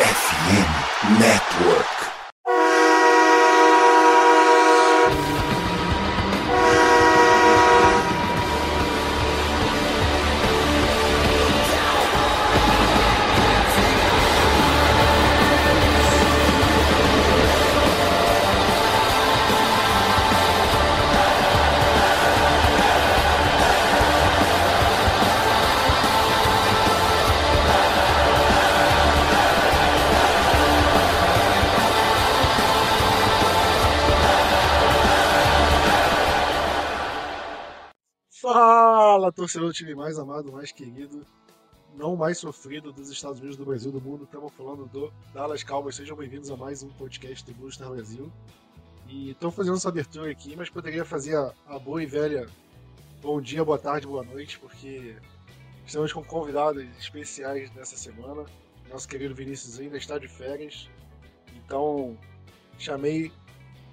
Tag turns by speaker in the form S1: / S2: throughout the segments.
S1: FM Network.
S2: Torcedor do time mais amado, mais querido, não mais sofrido dos Estados Unidos, do Brasil, do mundo. Estamos falando do Dallas Cowboys. Sejam bem-vindos a mais um podcast do Blue Star Brasil. E estou fazendo essa abertura aqui, mas poderia fazer a, a boa e velha bom dia, boa tarde, boa noite, porque estamos com convidados especiais nessa semana. Nosso querido Vinícius ainda está de férias, então chamei.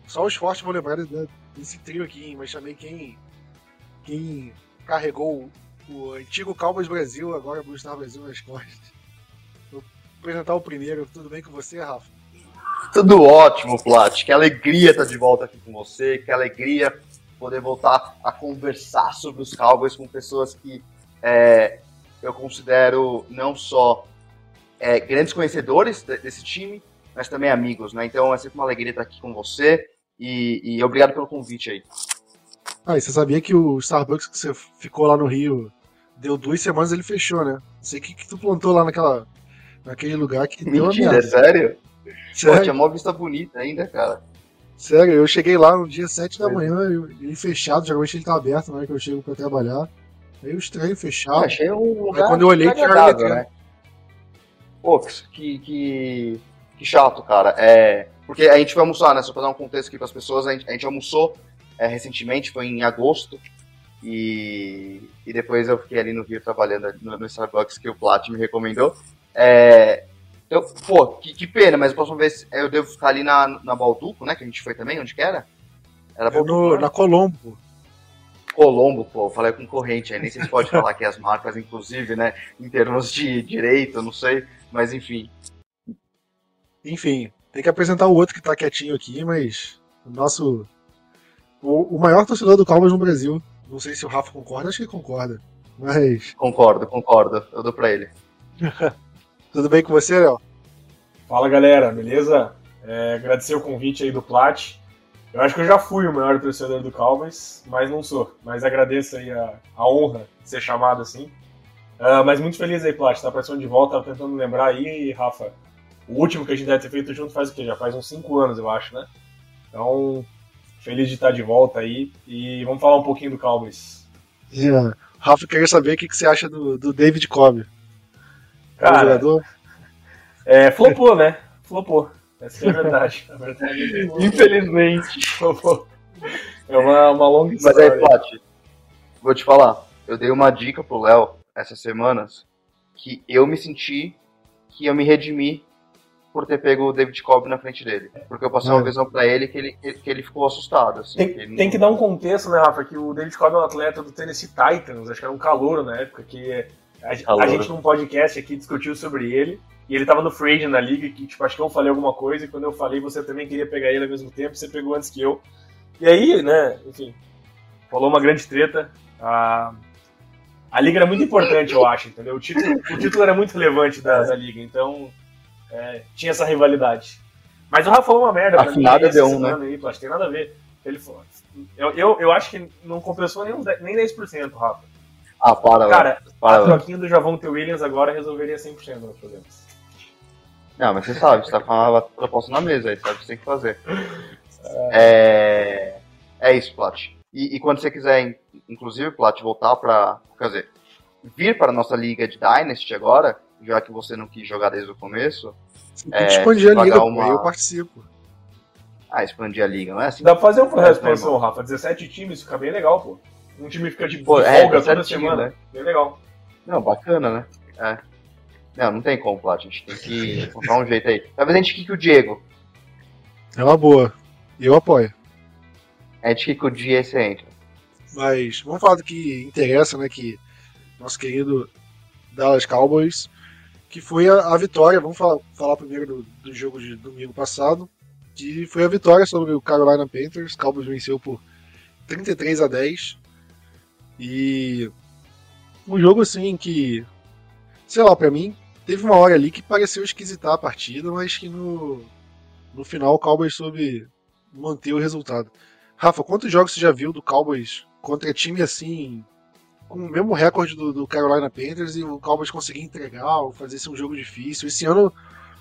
S2: Só os fortes vão lembrar de- desse trio aqui, mas chamei quem quem carregou o antigo Cowboys Brasil, agora Blue Star Brasil nas costas. Vou apresentar o primeiro. Tudo bem com você, Rafa?
S3: Tudo ótimo, Plat. Que alegria estar de volta aqui com você. Que alegria poder voltar a conversar sobre os Cowboys com pessoas que é, eu considero não só é, grandes conhecedores de- desse time, mas também amigos, né? Então é sempre uma alegria estar aqui com você e, e obrigado pelo convite aí.
S2: Ah, e você sabia que o Starbucks que você ficou lá no Rio deu duas semanas ele fechou, né? Não sei o que, que tu plantou lá naquela, naquele lugar que deu uma
S3: Mentira, é
S2: merda.
S3: sério? Pô,
S2: Sério,
S3: tinha mó vista bonita ainda, cara.
S2: sério, eu cheguei lá no dia 7 da
S3: Pois
S2: manhã, eu- ele fechado, geralmente ele tá aberto na hora que eu chego pra trabalhar. Aí eu estranho
S3: Eu
S2: fechado.
S3: achei um lugar
S2: quando eu olhei, tinha letra.
S3: né? Pô, que, que, que chato, cara. É, porque a gente foi almoçar, né? Só pra dar um contexto aqui pras pessoas, a gente, a gente almoçou é, recentemente, foi em agosto. E, e depois eu fiquei ali no Rio trabalhando no, no Starbucks que o Plat me recomendou. É, então, pô, que, que pena, mas a próxima vez eu devo ficar ali na, na Balduco, né? Que a gente foi também, onde que era? Era
S2: É
S3: Balduco,
S2: no,
S3: né?
S2: na Colombo.
S3: Colombo, pô, falei concorrente aí, nem sei se pode falar aqui as marcas, inclusive, né, em termos de direito, não sei, mas enfim.
S2: Enfim, tem que apresentar o outro que tá quietinho aqui, mas o nosso. O, o maior torcedor do Cowboys no Brasil. Não sei se o Rafa concorda, acho que ele concorda. Mas.
S3: Concordo, concordo, eu dou pra ele.
S2: Tudo bem com você, Léo?
S4: Fala galera, beleza? É, agradecer o convite aí do Plat. Eu acho que eu já fui o maior torcedor do Cowboys, mas não sou. Mas agradeço aí a, a honra de ser chamado assim. Ah, mas muito feliz aí, Plat, tá participando de volta, tava tentando lembrar aí, Rafa. O último que a gente deve ter feito junto faz o quê? Já faz uns 5 anos, eu acho, né? Então, feliz de estar de volta aí. E vamos falar um pouquinho do Cowboys.
S2: Yeah. Rafa, queria saber o que, que você acha do, do David Cobb. É um
S4: Cara,
S2: jogador?
S4: é, flopou, né? Flopou. Essa é a verdade. A verdade é
S3: Infelizmente.
S4: flopou. É uma, uma longa
S3: Mas
S4: história.
S3: aí, Plat, vou te falar, eu dei uma dica pro Léo essas semanas que eu me senti que eu me redimi por ter pego o David Cobb na frente dele. Porque eu passei uma
S2: É.
S3: visão pra ele que ele, que ele ficou assustado, assim.
S4: Tem,
S3: que ele
S4: tem
S3: não-
S4: que dar um contexto, né, Rafa? Que o David Cobb é um atleta do Tennessee Titans, acho que era um calouro na época, que a, a
S3: Calouro.
S4: gente num podcast aqui discutiu sobre ele, e ele tava no free agent na liga, que tipo, acho que eu falei alguma coisa, e quando eu falei você também queria pegar ele ao mesmo tempo, você pegou antes que eu. E aí, né, enfim, rolou uma grande treta. A, a liga era muito importante, eu acho, entendeu? O título, o título era muito relevante da, da liga, então é, tinha essa rivalidade. Mas o Rafa falou uma merda pra
S3: Afinada
S4: essa
S3: deu um,
S4: semana aí, Plástico, tem nada a ver. Ele falou, eu, eu, eu acho que não compensou nem, uns 10 nem 10%, Rafa.
S3: Ah, para.
S4: Cara,
S3: para,
S4: a troquinha do Javonte Williams agora resolveria 100% dos problemas.
S3: Não, mas você sabe, você tá com uma proposta na mesa aí, sabe o que você tem que fazer. É, é isso, Plat. E, e quando você quiser, in- inclusive, Plat, voltar pra. Quer dizer, vir para a nossa liga de Dynasty agora, já que você não quis jogar desde o começo. É,
S2: que expandir a liga,
S3: uma-
S2: eu participo.
S3: Ah, expandir a liga, não é assim?
S4: Dá pra fazer um processo de
S3: É,
S4: expansão, Rafa. 17 times fica bem legal, pô. Um time fica de,
S3: Pô, é,
S4: folga
S3: 17
S4: toda
S3: times,
S4: semana.
S3: né?
S4: Bem legal.
S3: Não, bacana, né? É. Não, não tem como, Plat. A gente tem que encontrar um jeito aí. Talvez a gente quique o Diego.
S2: É uma boa. Eu apoio.
S3: A gente quique o Diego e você entra.
S2: Mas vamos falar do que interessa, né? Que nosso querido Dallas Cowboys que foi a, a vitória. Vamos falar, falar primeiro do, do, jogo de domingo passado, que foi a vitória sobre o Carolina Panthers. Cowboys venceu por 33 a 10. E um jogo assim que, sei lá, para mim, teve uma hora ali que pareceu esquisitar a partida, mas que no, no final o Cowboys soube manter o resultado. Rafa, quantos jogos você já viu do Cowboys contra time assim, com o mesmo recorde do, do Carolina Panthers e o Cowboys conseguir entregar ou fazer esse um jogo difícil? Esse ano,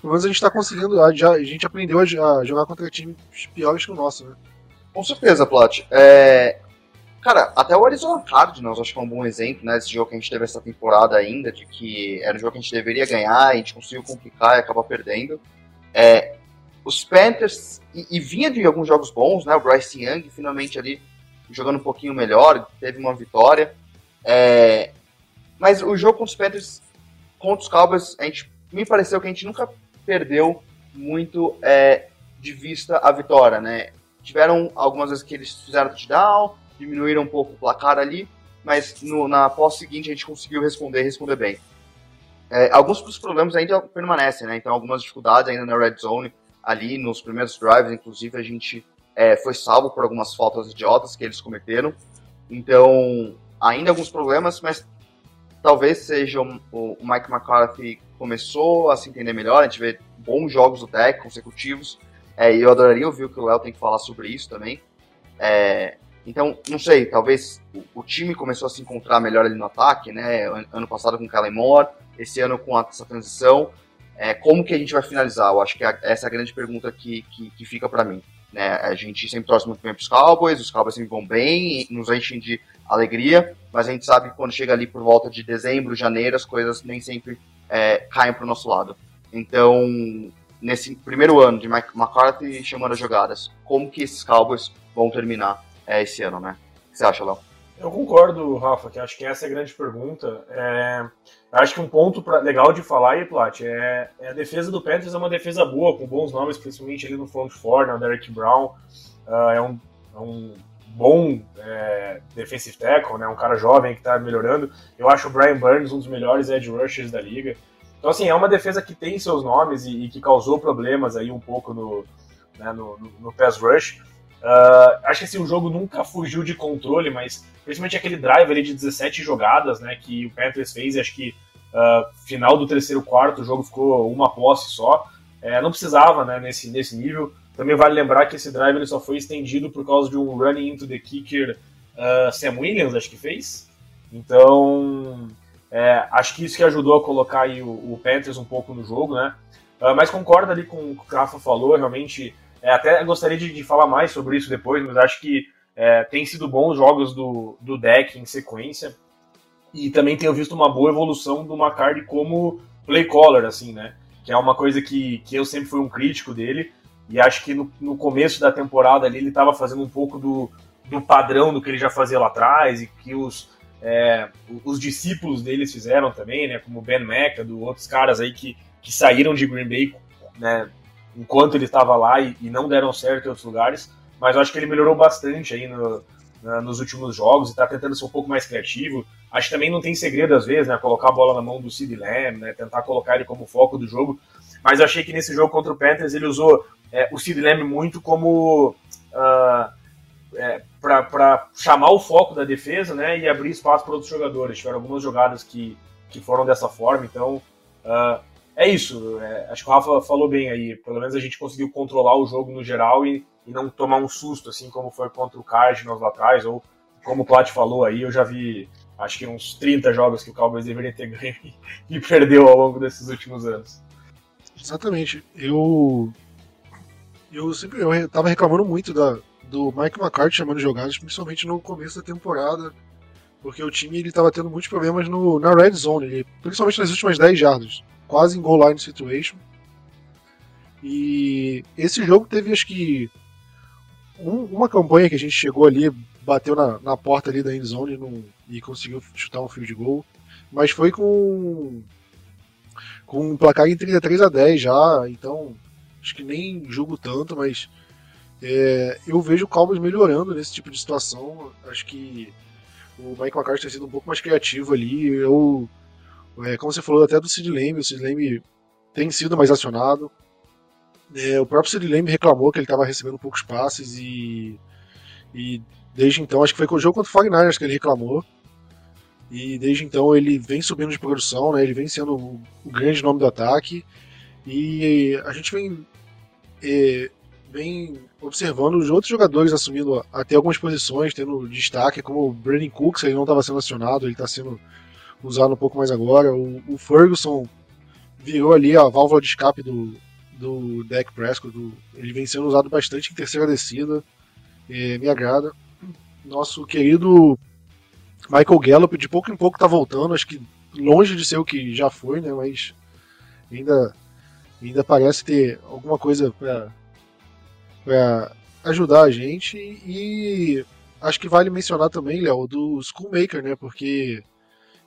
S2: pelo menos a gente está conseguindo, a, a, gente aprendeu a, a, jogar contra times piores que o nosso, né?
S3: Com certeza, Plat. É... Cara, até o Arizona Cardinals acho que é um bom exemplo, né? Esse jogo que a gente teve essa temporada ainda, de que era um jogo que a gente deveria ganhar, a gente conseguiu complicar e acabar perdendo. É, os Panthers, e, e, vinha de alguns jogos bons, né? O Bryce Young finalmente ali jogando um pouquinho melhor, teve uma vitória. É, mas o jogo contra os Panthers, contra os Cowboys, a gente, me pareceu que a gente nunca perdeu muito é, de vista a vitória, né? Tiveram algumas vezes que eles fizeram touchdown, diminuíram um pouco o placar ali, mas no, na pós seguinte a gente conseguiu responder responder bem. É, alguns dos problemas ainda permanecem, né? Então algumas dificuldades ainda na red zone, ali nos primeiros drives, inclusive, a gente é, foi salvo por algumas faltas idiotas que eles cometeram. Então, ainda alguns problemas, mas talvez seja o, o Mike McCarthy começou a se entender melhor, a gente vê bons jogos do deck consecutivos, é, e eu adoraria ouvir o que o Léo tem que falar sobre isso também. É, então, não sei, talvez o, o, time começou a se encontrar melhor ali no ataque, né? Ano passado com o Kellen Moore, esse ano com essa transição. É, como que a gente vai finalizar? Eu acho que essa é a grande pergunta que, que, que fica para mim. Né? A gente sempre torce muito bem para os Cowboys, os Cowboys sempre vão bem, nos enchem de alegria, mas a gente sabe que quando chega ali por volta de dezembro, janeiro, as coisas nem sempre é, caem para o nosso lado. Então, nesse primeiro ano de Mike McCarthy chamando as jogadas, como que esses Cowboys vão terminar é, esse ano, né? O que você acha, Léo?
S4: Eu concordo, Rafa, que acho que essa é a grande pergunta. É, acho que um ponto pra, legal de falar aí, Plat, é, é, a defesa do Panthers é uma defesa boa, com bons nomes, principalmente ali no front four, né, o Derek Brown uh, é, um, é, um, bom é, defensive tackle, né, um cara jovem que está melhorando. Eu acho o Brian Burns um dos melhores edge rushers da liga. Então, assim, é uma defesa que tem seus nomes e, e que causou problemas aí um pouco no, né, no, no, no pass rush. Uh, acho que assim, o jogo nunca fugiu de controle, mas principalmente aquele drive ali de 17 jogadas né, que o Panthers fez, acho que uh, final do terceiro quarto o jogo ficou uma posse só. É, não precisava né, nesse, nesse nível. Também vale lembrar que esse drive ele só foi estendido por causa de um running into the kicker uh, Sam Williams, acho que fez. Então, é, acho que isso que ajudou a colocar aí o, o Panthers um pouco no jogo, né? mas concordo ali com o que o Rafa falou, realmente é, até gostaria de, de, falar mais sobre isso depois, mas acho que é, tem sido bons jogos do, do deck em sequência. E também tenho visto uma boa evolução do McCarthy como play caller, assim, né? Que é uma coisa que, que eu sempre fui um crítico dele. E acho que no, no começo da temporada ali ele estava fazendo um pouco do, do padrão do que ele já fazia lá atrás e que os, é, os discípulos deles fizeram também, né? Como Ben McAdoo, outros caras aí que, que saíram de Green Bay né, enquanto ele estava lá e, e, não deram certo em outros lugares. Mas eu acho que ele melhorou bastante aí no, na, nos últimos jogos e está tentando ser um pouco mais criativo. Acho que também não tem segredo às vezes, né? Colocar a bola na mão do Sid Lamb, né? Tentar colocar ele como foco do jogo. Mas eu achei que nesse jogo contra o Panthers ele usou é, o Sid Lamb muito como uh, é, para chamar o foco da defesa, né? E abrir espaço para outros jogadores. Tiveram algumas jogadas que, que foram dessa forma. Então uh, é isso. É, acho que o Rafa falou bem aí. Pelo menos a gente conseguiu controlar o jogo no geral e, e não tomar um susto, assim como foi contra o Cardinals lá atrás, ou como o Plat falou aí, eu já vi acho que uns 30 jogos que o Cowboys deveria ter ganho e perdeu ao longo desses últimos anos.
S2: Exatamente. Eu eu sempre eu tava reclamando muito da, do Mike McCarthy chamando jogadas, principalmente no começo da temporada, porque o time ele tava tendo muitos problemas no, na red zone, principalmente nas últimas 10 jardas quase em goal line situation. E esse jogo teve, acho que, um, uma campanha que a gente chegou ali, bateu na, na porta ali da endzone zone e conseguiu chutar um field goal, mas foi com com um placar em 33 a 10 já, então acho que nem julgo tanto, mas é, eu vejo o Cowboys melhorando nesse tipo de situação. Acho que o Mike McCarthy tem sido um pouco mais criativo ali. Eu É, como você falou até do Sid Lamb, o Sid Lamb tem sido mais acionado. É, o próprio Sid Lamb reclamou que ele estava recebendo poucos passes e, e desde então, acho que foi com o jogo contra o 49ers que ele reclamou. E desde então ele vem subindo de produção, né? ele vem sendo o grande nome do ataque. E a gente vem, é, vem observando os outros jogadores assumindo até algumas posições, tendo destaque, como o Brandon Cooks, ele não estava sendo acionado, ele está sendo usado um pouco mais agora. O, o, Ferguson virou ali a válvula de escape do, do Dak Prescott, do, ele vem sendo usado bastante em terceira descida, é, me agrada. Nosso querido Michael Gallup, de pouco em pouco, está voltando, acho que longe de ser o que já foi, né, mas ainda, ainda parece ter alguma coisa para para ajudar a gente e acho que vale mencionar também, Léo, do Schoolmaker, né? Porque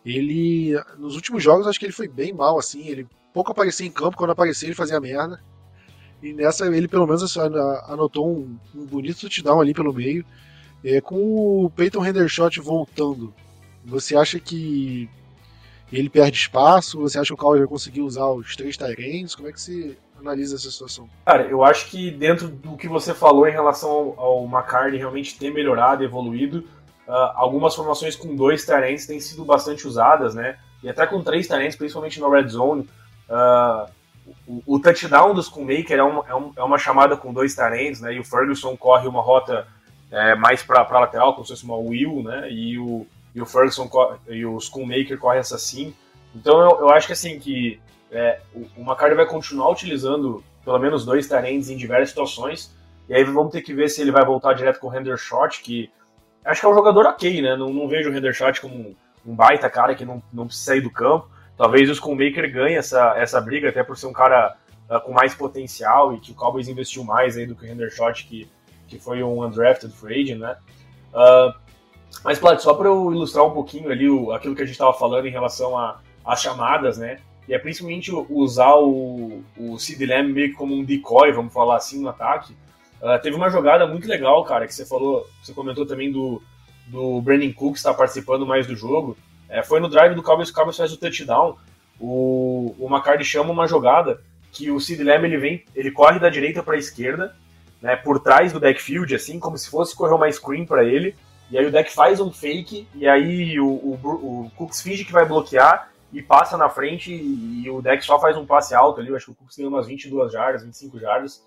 S2: ele nos últimos jogos acho que ele foi bem mal assim, ele pouco aparecia em campo, quando aparecia ele fazia merda. E nessa ele pelo menos assim, anotou um, um bonito touchdown ali pelo meio. É, com o Peyton Hendershot voltando, você acha que ele perde espaço? Você acha que o Cowboys vai conseguir usar os três Tyrants? Como é que você analisa essa situação?
S4: Cara, eu acho que dentro do que você falou em relação ao, ao McCartney realmente ter melhorado, evoluído, uh, algumas formações com dois Tyrants têm sido bastante usadas, né? E até com três Tyrants, principalmente no Red Zone. Uh, o, touchdown dos Schoonmaker é uma, é, um, é uma chamada com dois Tyrants, né? E o Ferguson corre uma rota é, mais para lateral, como se fosse uma Will, né? E o, e o Ferguson e o Schoonmaker corre essa sim. Então eu, eu acho que assim que é, o, McCarthy vai continuar utilizando pelo menos dois Tyrants em diversas situações. E aí vamos ter que ver se ele vai voltar direto com o Hendershot, que acho que é um jogador ok, né? Não, não vejo o Hendershot como um, um, baita cara que não, não precisa sair do campo. Talvez o Schoonmaker ganhe essa, essa briga, até por ser um cara uh, com mais potencial e que o Cowboys investiu mais aí do que o Hendershot, que, que foi um undrafted free agent, né? Uh, mas, Plat, só para eu ilustrar um pouquinho ali o, aquilo que a gente estava falando em relação às chamadas, né? E é principalmente usar o, o Sid Lamb meio que como um decoy, vamos falar assim, no ataque. Uh, teve uma jogada muito legal, cara, que você falou, você comentou também do, do Brandon Cook estar participando mais do jogo. É, foi no drive do Cowboys, o Cowboys faz o touchdown. O, o McCarthy chama uma jogada que o Sid Lamb ele vem, ele corre da direita para a esquerda, né, por trás do backfield, assim, como se fosse correr uma screen para ele. E aí o deck faz um fake, e aí o, o, o Cooks finge que vai bloquear, e passa na frente e o deck só faz um passe alto ali. Eu acho que o Cooks tem umas 22 jardas, 25 jardas.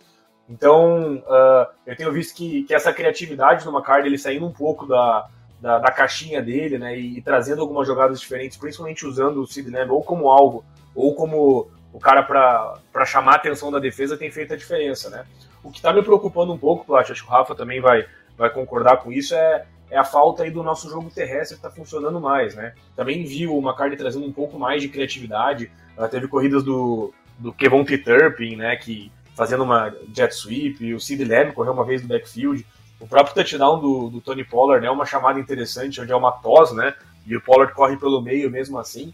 S4: Então, uh, eu tenho visto que, que essa criatividade no McCarthy, ele saindo um pouco da, da, da caixinha dele, né, e, e, trazendo algumas jogadas diferentes, principalmente usando o Sid Lamb ou como alvo, ou como o cara para chamar a atenção da defesa, tem feito a diferença, né. O que está me preocupando um pouco, Plat, acho que o Rafa também vai, vai concordar com isso, é é a falta aí do nosso jogo terrestre que está funcionando mais, né? Também viu o McCarthy trazendo um pouco mais de criatividade. Uh, teve corridas do, do Kevon Turpin, né? Que fazendo uma jet sweep. O Sid Lamb correu uma vez no backfield. O próprio touchdown do, do Tony Pollard é uma chamada interessante, onde é uma tos, né? E o Pollard corre pelo meio mesmo assim.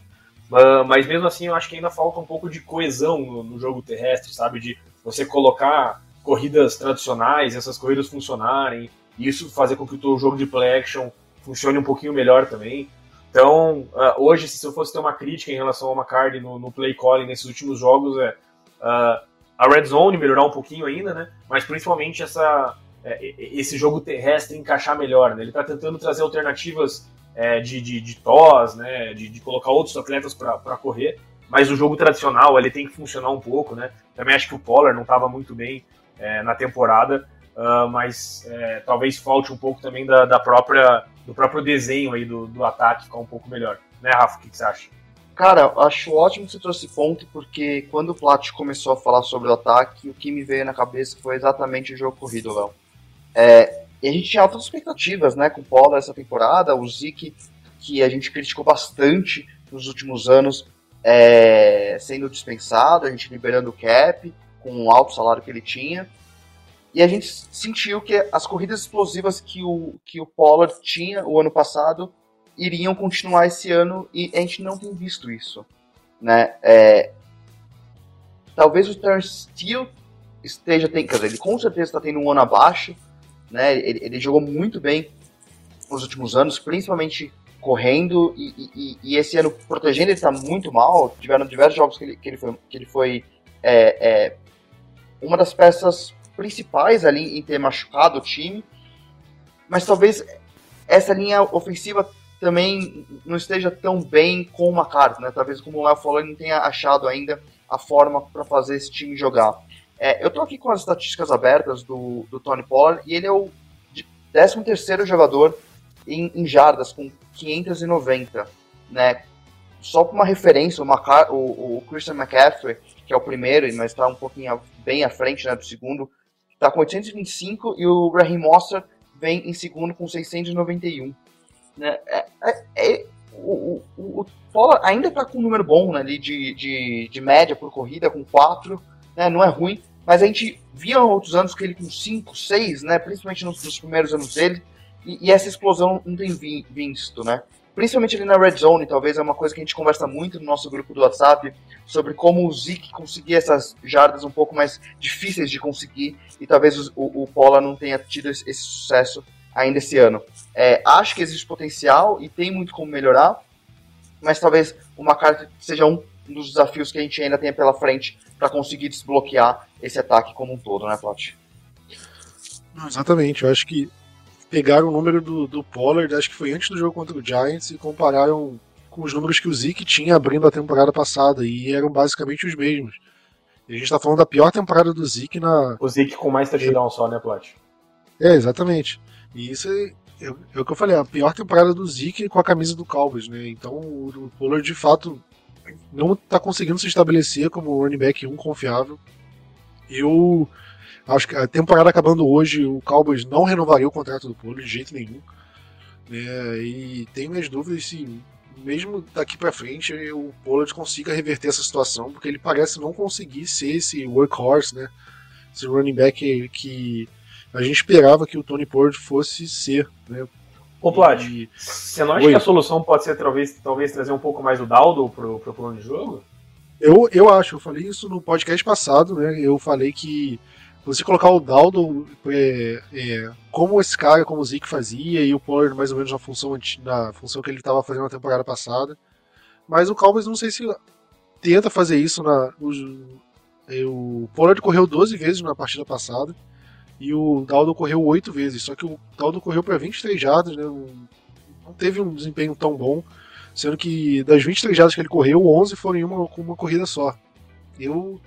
S4: Uh, mas mesmo assim, eu acho que ainda falta um pouco de coesão no, no jogo terrestre, sabe? De você colocar corridas tradicionais, essas corridas funcionarem, isso fazer com que o teu jogo de play action funcione um pouquinho melhor também. Então, uh, hoje, se eu fosse ter uma crítica em relação ao McCarthy no, no play calling nesses últimos jogos, é uh, a red zone melhorar um pouquinho ainda, né? Mas principalmente essa, é, esse jogo terrestre encaixar melhor, né? Ele está tentando trazer alternativas é, de, de, de tos, né? De, de colocar outros atletas para correr, mas o jogo tradicional ele tem que funcionar um pouco, né? Também acho que o Pollard não estava muito bem é, na temporada, Uh, mas é, talvez falte um pouco também da, da, própria do próprio desenho aí do, do ataque ficar um pouco melhor, né, Rafa? O que, você acha?
S3: Cara, acho ótimo que você trouxe ponto, porque quando o Plat começou a falar sobre o ataque, o que me veio na cabeça foi exatamente o jogo corrido, Léo. É, e a gente tinha altas expectativas, né, com o Paulo essa temporada, o Zik, que a gente criticou bastante nos últimos anos, é, sendo dispensado, a gente liberando o cap, com o alto salário que ele tinha. E a gente sentiu que as corridas explosivas que o, que o Pollard tinha o ano passado iriam continuar esse ano e a gente não tem visto isso. Né? É, talvez o Terence Steele esteja tendo, quer dizer, ele com certeza está tendo um ano abaixo, né? Ele, ele, jogou muito bem nos últimos anos, principalmente correndo e, e, e, esse ano protegendo ele está muito mal. Tiveram diversos jogos que ele, que ele foi, que ele foi é, é, uma das peças principais ali em ter machucado o time. Mas talvez essa linha ofensiva também não esteja tão bem com o McCarthy, né? Talvez como o Léo falou, ele não tenha achado ainda a forma para fazer esse time jogar. É, eu tô aqui com as estatísticas abertas do, do Tony Pollard e ele é o 13 terceiro jogador em, em, jardas, com 590, né? Só para uma referência, o, Macar o, o, Christian McCaffrey, que é o primeiro, mas está um pouquinho bem à frente né, do segundo, está com 825 e o Raheem Mostert vem em segundo com 691. Né? É, é, é, o, o, o Pollard ainda está com um número bom né, ali de, de, de média por corrida, com 4, né, não é ruim, mas a gente via outros anos que ele com 5, 6, né, principalmente nos, nos primeiros anos dele, e, e, essa explosão não tem vi, visto, né? Principalmente ali na Red Zone, talvez é uma coisa que a gente conversa muito no nosso grupo do WhatsApp, sobre como o Zeke conseguia essas jardas um pouco mais difíceis de conseguir, e talvez o, o, o Paula não tenha tido esse, esse sucesso ainda esse ano. É, acho que existe potencial e tem muito como melhorar, mas talvez o McCarthy seja um dos desafios que a gente ainda tem pela frente para conseguir desbloquear esse ataque como um todo, né, Plot?
S2: Exatamente, eu acho que pegaram o número do, do Pollard, acho que foi antes do jogo contra o Giants, e compararam com os números que o Zeke tinha abrindo a temporada passada, e eram basicamente os mesmos. E a gente está falando da pior temporada do Zeke na.
S4: O Zeke com mais touchdown é. só, né, Plot?
S2: É, exatamente. E isso é, é, é, o que eu falei, a pior temporada do Zeke com a camisa do Cowboys, né? Então o, Pollard de fato não está conseguindo se estabelecer como running back 1 confiável. Eu acho que a temporada acabando hoje, o Cowboys não renovaria o contrato do Pollard de jeito nenhum. Né? E tenho minhas dúvidas se, mesmo daqui para frente, o Pollard consiga reverter essa situação, porque ele parece não conseguir ser esse workhorse, né? esse running back que a gente esperava que o Tony Pollard fosse ser. Né?
S4: Ô, Plat, você não acha Oi. que a solução pode ser talvez, talvez trazer um pouco mais o Daldo pro, pro plano de jogo?
S2: Eu, eu acho, eu falei isso no podcast passado, né? Eu falei que você colocar o Daldo é, é, como esse cara, como o Zeke fazia, e o Pollard mais ou menos na função, na função que ele estava fazendo na temporada passada. Mas o Cowboys não sei se tenta fazer isso na. O, o Pollard correu 12 vezes na partida passada e o Daldo correu 8 vezes, só que o Daldo correu para 23 jardas, né? Não teve um desempenho tão bom, sendo que das 23 jardas que ele correu, 11 foram em uma, uma corrida só. Eu,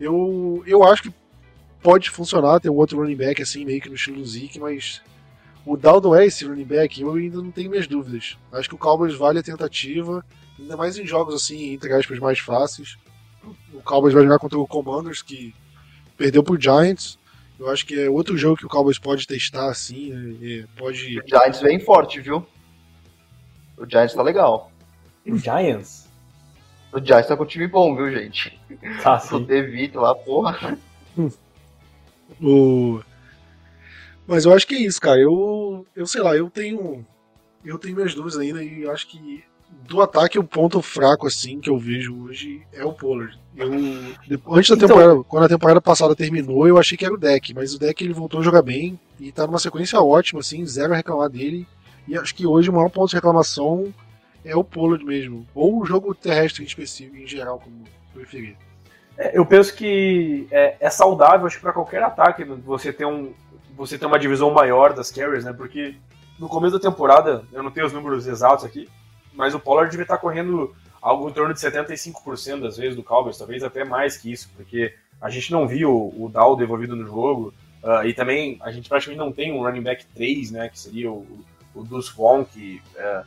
S2: eu, eu acho que pode funcionar ter um outro running back assim, meio que no estilo Zeke, mas o Daldo é esse running back, eu ainda não tenho minhas dúvidas. Acho que o Cowboys vale a tentativa, ainda mais em jogos assim, entre aspas, mais fáceis. O Cowboys vai jogar contra o Commanders, que perdeu pro Giants. Eu acho que é outro jogo que o Cowboys pode testar, assim, né? pode...
S3: O Giants vem forte, viu? O Giants tá legal.
S4: O Giants?
S3: O Giants tá com um time bom, viu, gente?
S4: Tá, sim.
S3: O Devito lá, porra.
S2: O... Mas eu acho que é isso, cara. Eu, eu sei lá, eu tenho eu tenho minhas dúvidas ainda e acho que do ataque, o ponto fraco, assim, que eu vejo hoje é o Pollard. Eu, antes da então, temporada, quando a temporada passada terminou, eu achei que era o deck, mas o deck ele voltou a jogar bem e tá numa sequência ótima, assim, zero a reclamar dele. E acho que hoje o maior ponto de reclamação é o Pollard mesmo, ou o jogo terrestre em específico, em geral, como preferir.
S4: É, eu penso que é, é saudável, acho para qualquer ataque, você ter, um, você ter uma divisão maior das carries, né? Porque no começo da temporada, eu não tenho os números exatos aqui, mas o Pollard devia estar correndo algo em torno de 75% das vezes do Cowboys, talvez até mais que isso, porque a gente não viu o Dow devolvido no jogo, uh, e também a gente praticamente não tem um running back 3, né, que seria o, o Deuce Vaughn, que uh,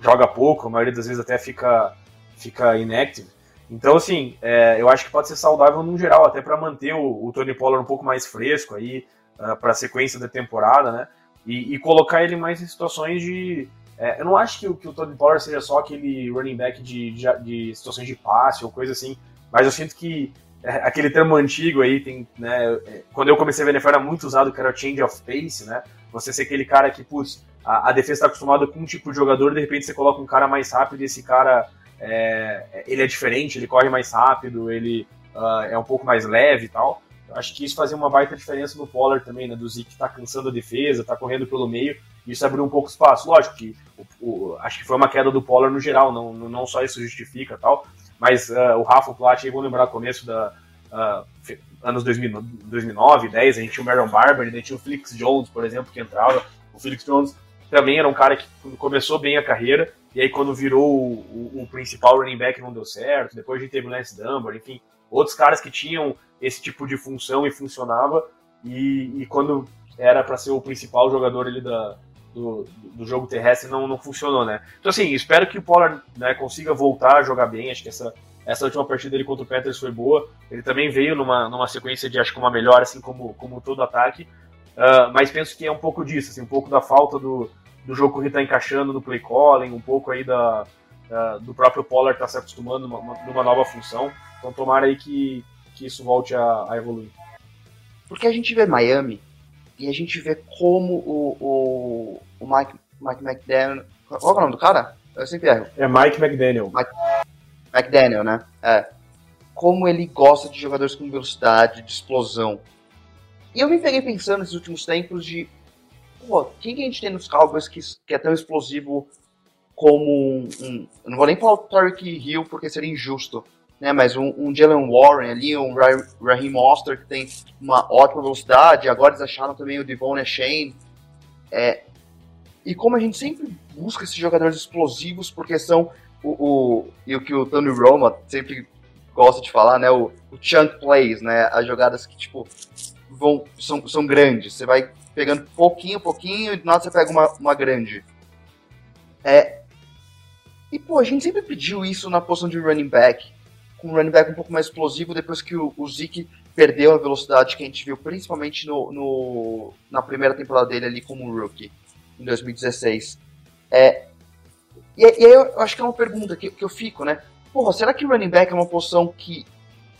S4: joga pouco, a maioria das vezes até fica, fica inactive. Então, assim, é, eu acho que pode ser saudável no geral, até para manter o, o, Tony Pollard um pouco mais fresco aí, uh, para a sequência da temporada, né, e, e, colocar ele mais em situações de, é, eu não acho que, que o Tony Pollard seja só aquele running back de, de, de, situações de passe ou coisa assim, mas eu sinto que é, aquele termo antigo aí tem, né, é, quando eu comecei a ver NFL era muito usado, que era change of pace, né, você ser aquele cara que, putz, a, a defesa está acostumada com um tipo de jogador, de repente você coloca um cara mais rápido e esse cara, é, ele é diferente, ele corre mais rápido, ele uh, é um pouco mais leve e tal, eu acho que isso fazia uma baita diferença no Pollard também, né? Do Zeke tá cansando a defesa, tá correndo pelo meio, isso abriu um pouco espaço. Lógico que o, o, acho que foi uma queda do Pollard no geral, não, não só isso justifica tal, mas uh, o Rafa Platt, aí vou lembrar o começo da uh, anos 2000, 2009, 10, a gente tinha o Marion Barber, a gente tinha o Felix Jones, por exemplo, que entrava. O Felix Jones também era um cara que começou bem a carreira, e aí quando virou o, o, o principal running back não deu certo, depois a gente teve o Lance Dunbar, enfim, outros caras que tinham esse tipo de função e funcionava, e, e quando era para ser o principal jogador ali da, do, do, jogo terrestre não, não funcionou, né? Então assim, espero que o Pollard né, consiga voltar a jogar bem, acho que essa, essa última partida dele contra o Panthers foi boa, ele também veio numa, numa sequência de acho que uma melhora, assim como, como todo ataque, uh, mas penso que é um pouco disso, assim, um pouco da falta do, do jogo que ele está encaixando no play calling, um pouco aí da, uh, do próprio Pollard estar tá se acostumando numa, numa nova função, então tomara aí que, que isso volte a, a evoluir.
S3: Porque a gente vê Miami e a gente vê como o, o, o Mike, Mike McDaniel. Qual é o nome do cara? Eu sempre erro.
S4: É Mike McDaniel.
S3: Mike McDaniel, né? É. Como ele gosta de jogadores com velocidade, de explosão. E eu me peguei pensando nesses últimos tempos de. Pô, quem que a gente tem nos Cowboys que, que é tão explosivo como um, um. Não vou nem falar o Tyreek Hill porque seria injusto né? Mas um, um Jalen Warren ali, um Raheem Monster que tem uma ótima velocidade. Agora eles acharam também o Devon Shane. É, e como a gente sempre busca esses jogadores explosivos, porque são o, o e o que o Tony Roma sempre gosta de falar, né? O, o chunk plays, né? As jogadas que tipo vão são, são grandes. Você vai pegando pouquinho, pouquinho e do nada você pega uma, uma grande. É, e pô, a gente sempre pediu isso na posição de running back com um running back um pouco mais explosivo depois que o, o Zeke perdeu a velocidade que a gente viu, principalmente no, no na primeira temporada dele ali como rookie, em 2016. É, e, e aí eu acho que é uma pergunta que, que eu fico, né? Porra, será que running back é uma posição que,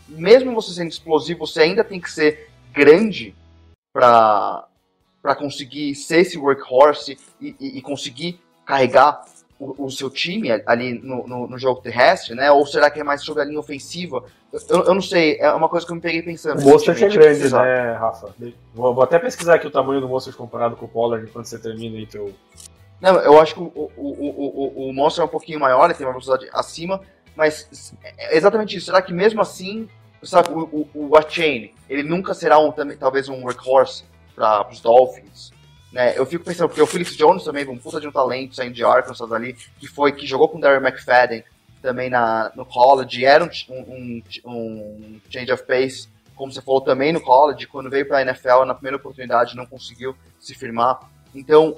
S3: mesmo você sendo explosivo, você ainda tem que ser grande para para conseguir ser esse workhorse e, e, e conseguir carregar o, o seu time ali no, no, no, jogo terrestre, né? Ou será que é mais sobre a linha ofensiva? Eu, eu não sei, é uma coisa que eu me peguei pensando.
S4: O Mostert é grande, né, Rafa? Vou, vou, até pesquisar aqui o tamanho do Mostert comparado com o Pollard enquanto você termina aí teu...
S3: Não, eu acho que o, o, o, o, o Monster é um pouquinho maior, ele tem uma velocidade acima, mas é exatamente isso. Será que mesmo assim, sabe, o, o, o ele nunca será um, talvez um workhorse para os Dolphins? Né? Eu fico pensando, porque o Felix Jones também, um puta de um talento, saindo de Arkansas ali, que foi, que jogou com o Darren McFadden também na, no college, era um, um, um change of pace, como você falou também no college, quando veio pra NFL, na primeira oportunidade, não conseguiu se firmar. Então,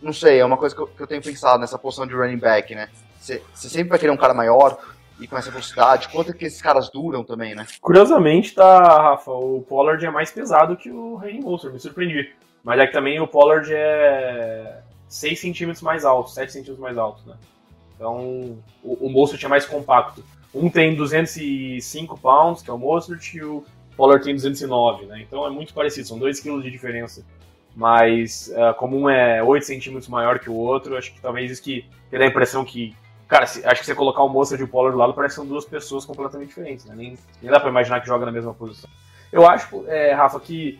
S3: não sei, é uma coisa que eu, que eu tenho pensado nessa posição de running back, né? Você sempre vai querer um cara maior, e com essa velocidade, quanto é que esses caras duram também, né?
S4: Curiosamente, tá, Rafa, o Pollard é mais pesado que o Raheem Monster, me surpreendi. Mas é que também o Pollard é 6 centímetros mais alto, 7 centímetros mais alto, né? Então o, o Mostert é mais compacto. Um tem 205 pounds, que é o Mostert, e o Pollard tem 209, né? Então é muito parecido, são 2 kg de diferença. Mas uh, como um é 8 centímetros maior que o outro, acho que talvez isso que, que dá a impressão que. Cara, se, acho que você colocar o Mostert e o Pollard do lado, parece que são duas pessoas completamente diferentes, né? Nem, nem dá pra imaginar que joga na mesma posição. Eu acho, é, Rafa, que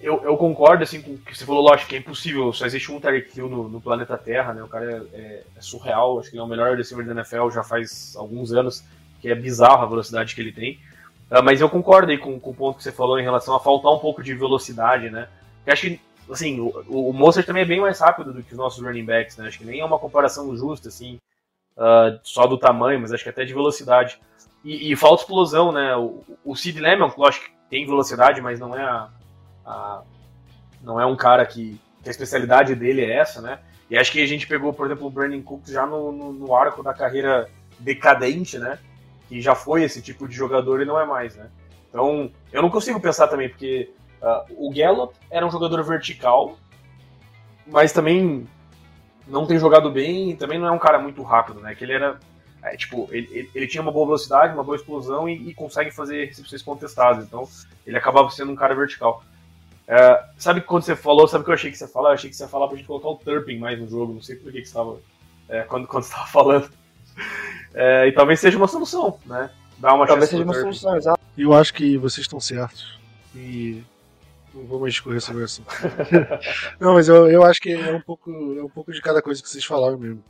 S4: eu, eu, concordo assim com o que você falou, lógico que é impossível, só existe um Tarek Hill no, no, planeta Terra, né? O cara é, é, é, surreal, acho que ele é o melhor receiver da NFL já faz alguns anos, que é bizarro a velocidade que ele tem. Uh, mas eu concordo aí com, com, o ponto que você falou em relação a faltar um pouco de velocidade, né? Eu acho que, assim, o, o também é bem mais rápido do que os nossos running backs, né? Acho que nem é uma comparação justa, assim, uh, só do tamanho, mas acho que até de velocidade. E, e falta explosão, né? O, o Sid Lemon, lógico, tem velocidade, mas não é a a, não é um cara que, que, a especialidade dele é essa, né? E acho que a gente pegou, por exemplo, o Brandon Cooks já no, no, no, arco da carreira decadente, né? Que já foi esse tipo de jogador e não é mais, né? Então, eu não consigo pensar também, porque uh, o Gallup era um jogador vertical, mas também não tem jogado bem e também não é um cara muito rápido, né? Que ele era. É, tipo, ele, ele, ele, tinha uma boa velocidade, uma boa explosão e, e consegue fazer recepções contestadas. Então, ele acabava sendo um cara vertical. É, sabe quando você falou, sabe o que eu achei que você ia falar? Eu achei que você ia falar pra gente colocar o Turpin mais no jogo, não sei por que, que você estava. É, quando, quando você estava falando. É, e talvez seja uma solução, né?
S3: Dar uma talvez seja uma solução, exato.
S2: Eu acho que vocês estão certos. E não mais discorrer sobre o assunto. não, mas eu, eu acho que é um, pouco, é um pouco de cada coisa que vocês falaram mesmo.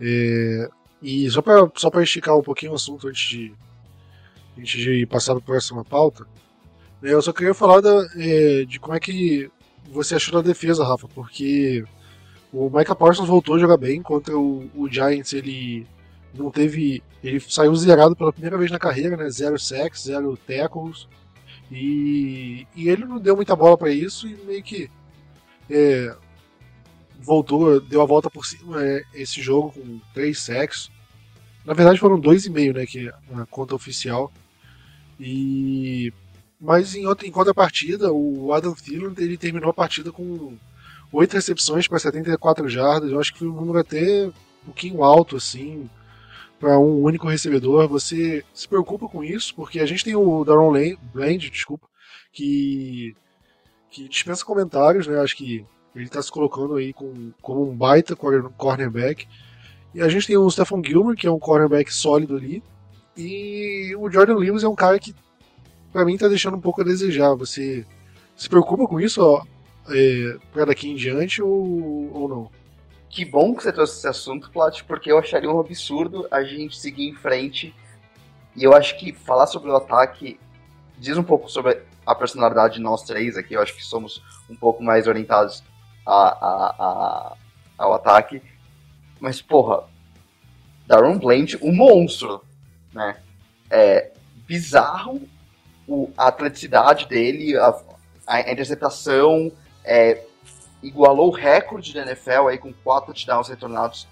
S2: É, e só para só esticar um pouquinho o assunto antes de, antes de passar para a próxima pauta, né, eu só queria falar da, é, de como é que você achou da defesa, Rafa, porque o Micah Parsons voltou a jogar bem contra o, o Giants, ele não teve. Ele saiu zerado pela primeira vez na carreira, né? Zero sacks, zero tackles. E, e ele não deu muita bola para isso e meio que é, voltou, deu a volta por cima é, esse jogo com três sacks. Na verdade foram dois e meio, né, que é a conta oficial. E mas em outra em contrapartida, o Adam Thielen ele terminou a partida com oito recepções para 74 jardas. Eu acho que foi um número até um pouquinho alto assim para um único recebedor. Você se preocupa com isso porque a gente tem o Daron Bland, desculpa, que que dispensa comentários, né? Acho que ele está se colocando aí com, como um baita cornerback. E a gente tem o Stephen Gilmer, que é um cornerback sólido ali. E o Jordan Lewis é um cara que, para mim, está deixando um pouco a desejar. Você se preocupa com isso ó, é, para daqui em diante ou, ou não?
S3: Que bom que você trouxe esse assunto, Plat, porque eu acharia um absurdo a gente seguir em frente. E eu acho que falar sobre o ataque diz um pouco sobre a personalidade de nós três aqui. Eu acho que somos um pouco mais orientados a, a, a, ao ataque. Mas, porra, Darren Bland, um monstro, né? É bizarro o, a atleticidade dele, a, a interceptação, é, igualou o recorde da NFL aí com quatro touchdowns retornados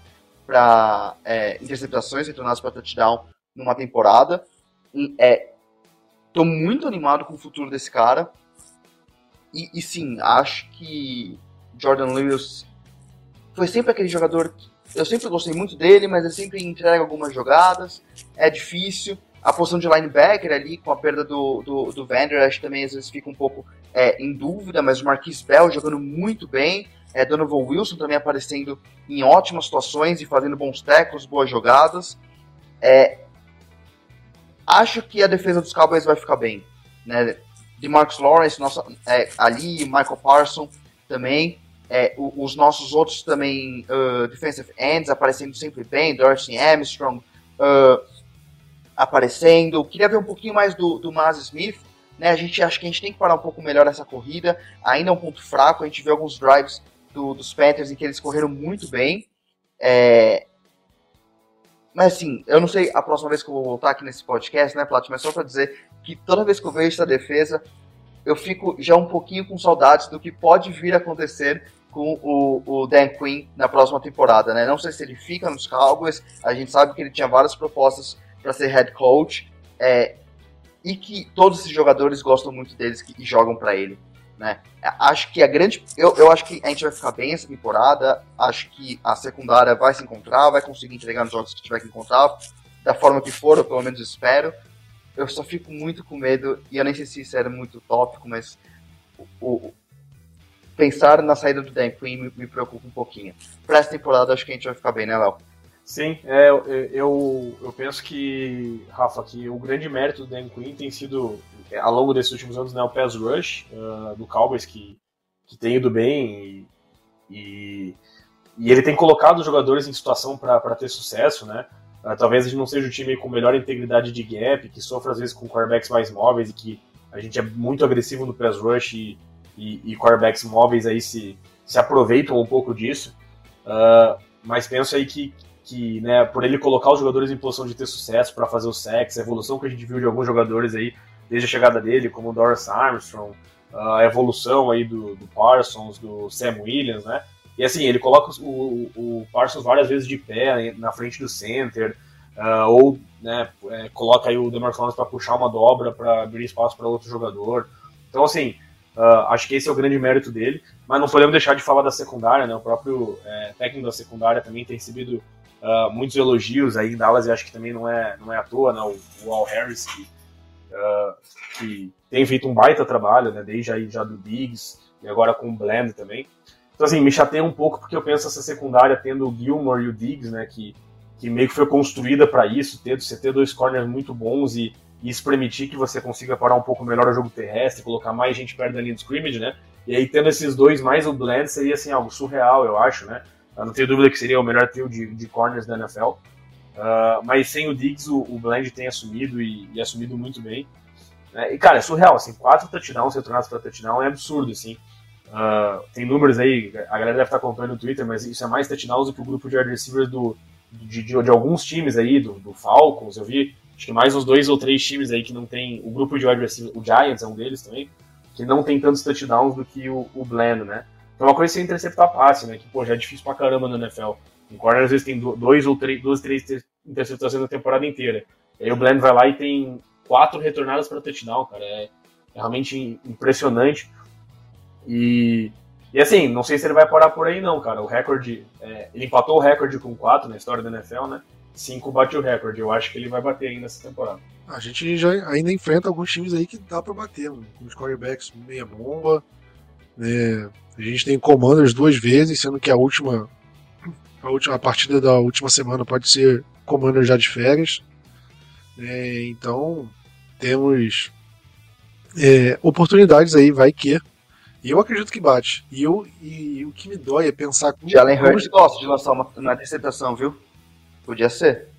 S3: para é, interceptações retornadas para touchdown numa temporada. É, tô muito animado com o futuro desse cara. E, e sim, acho que Jordan Lewis foi sempre aquele jogador que eu sempre gostei muito dele, mas ele sempre entrega algumas jogadas, é difícil. A posição de linebacker ali, com a perda do, do, do Vander, acho que também às vezes fica um pouco é, em dúvida, mas o Marquis Bell jogando muito bem, é, Donovan Wilson também aparecendo em ótimas situações e fazendo bons tackles, boas jogadas. É, acho que a defesa dos Cowboys vai ficar bem. Né? De Marcus Lawrence, nossa, é, ali, Michael Parson também. É, os nossos outros também uh, defensive ends aparecendo sempre bem, Dorsey Armstrong uh, aparecendo. Queria ver um pouquinho mais do, do Maz Smith. Né? A gente acho que a gente tem que parar um pouco melhor essa corrida. Ainda é um ponto fraco. A gente vê alguns drives do, dos Panthers em que eles correram muito bem. É... Mas assim, eu não sei a próxima vez que eu vou voltar aqui nesse podcast, né, Plat? Mas só para dizer que toda vez que eu vejo essa defesa, eu fico já um pouquinho com saudades do que pode vir a acontecer com o, o Dan Quinn na próxima temporada, né? Não sei se ele fica nos Cowboys, a gente sabe que ele tinha várias propostas para ser head coach, é, e que todos esses jogadores gostam muito deles e jogam para ele, né? Acho que a grande, eu, eu acho que a gente vai ficar bem essa temporada, acho que a secundária vai se encontrar, vai conseguir entregar nos jogos que tiver que encontrar, da forma que for, eu pelo menos espero. Eu só fico muito com medo, e eu nem sei se isso era muito tópico, mas o, o pensar na saída do Dan Quinn me, me preocupa um pouquinho. Para essa temporada, acho que a gente vai ficar bem, né, Léo?
S4: Sim, é, eu, eu penso que, Rafa, que o grande mérito do Dan Quinn tem sido, é, ao longo desses últimos anos, né, o pass rush uh, do Cowboys, que, que tem ido bem e, e, e ele tem colocado os jogadores em situação para ter sucesso, né? Uh, talvez a gente não seja o time com melhor integridade de gap, que sofre às vezes com quarterbacks mais móveis e que a gente é muito agressivo no pass rush e, e, e quarterbacks móveis aí se, se aproveitam um pouco disso. Uh, mas penso aí que, que né, por ele colocar os jogadores em posição de ter sucesso para fazer o sex, a evolução que a gente viu de alguns jogadores aí desde a chegada dele, como o Doris Armstrong, a evolução aí do, do Parsons, do Sam Williams, né? E assim, ele coloca o, o Parsons várias vezes de pé na frente do center, uh, ou né, é, coloca aí o DeMar Lawrence para puxar uma dobra para abrir espaço para outro jogador. Então, assim, Uh, acho que esse é o grande mérito dele, mas não podemos deixar de falar da secundária, né? O próprio é, técnico da secundária também tem recebido uh, muitos elogios aí em Dallas e acho que também não é, não é à toa, né? O, o Al Harris, que, uh, que tem feito um baita trabalho, né? Desde aí já do Biggs e agora com o Blend também. Então, assim, me chateia um pouco porque eu penso essa secundária tendo o Gilmore e o Diggs, né? Que, que meio que foi construída para isso, ter, você ter dois corners muito bons e, e isso permitir que você consiga parar um pouco melhor o jogo terrestre, colocar mais gente perto da linha de scrimmage, né? E aí, tendo esses dois mais o blend, seria assim, algo surreal, eu acho, né? Eu não tenho dúvida que seria o melhor trio de, de corners da NFL. Uh, mas sem o Diggs, o, o Blend tem assumido e, e assumido muito bem. Né? E, cara, é surreal, assim, quatro touchdowns retornados para touchdown é absurdo, assim. Uh, tem números aí, a galera deve estar acompanhando no Twitter, mas isso é mais touchdowns do que o grupo de wide receivers do, de, de, de, alguns times aí, do, do Falcons, eu vi, acho que mais uns dois ou três times aí que não tem, o grupo de wide receivers, o Giants é um deles também, que não tem tantos touchdowns do que o, o Blend, né? Então uma coisa é você interceptar passe, né? Que, pô, já é difícil pra caramba no NFL. Em corner, às vezes, tem dois ou três, duas, três interceptações na temporada inteira. E aí o Blend vai lá e tem quatro retornadas para touchdown, cara. É, é, realmente impressionante. E, e assim, não sei se ele vai parar por aí, não, cara. O recorde. É, ele empatou o recorde com quatro na história da NFL, né? Cinco bate o recorde. Eu acho que ele vai bater ainda essa temporada.
S2: A gente já ainda enfrenta alguns times aí que dá para bater, mano. Com os quarterbacks meia bomba. Né? A gente tem Commanders duas vezes, sendo que a última, a última a partida da última semana pode ser Commanders já de férias. É, então temos é, oportunidades aí, vai que. E eu acredito que bate. E, eu, e, o que me dói é pensar
S3: que. Jalen Hurts gosta de lançar uma, uma interceptação, viu? Podia ser.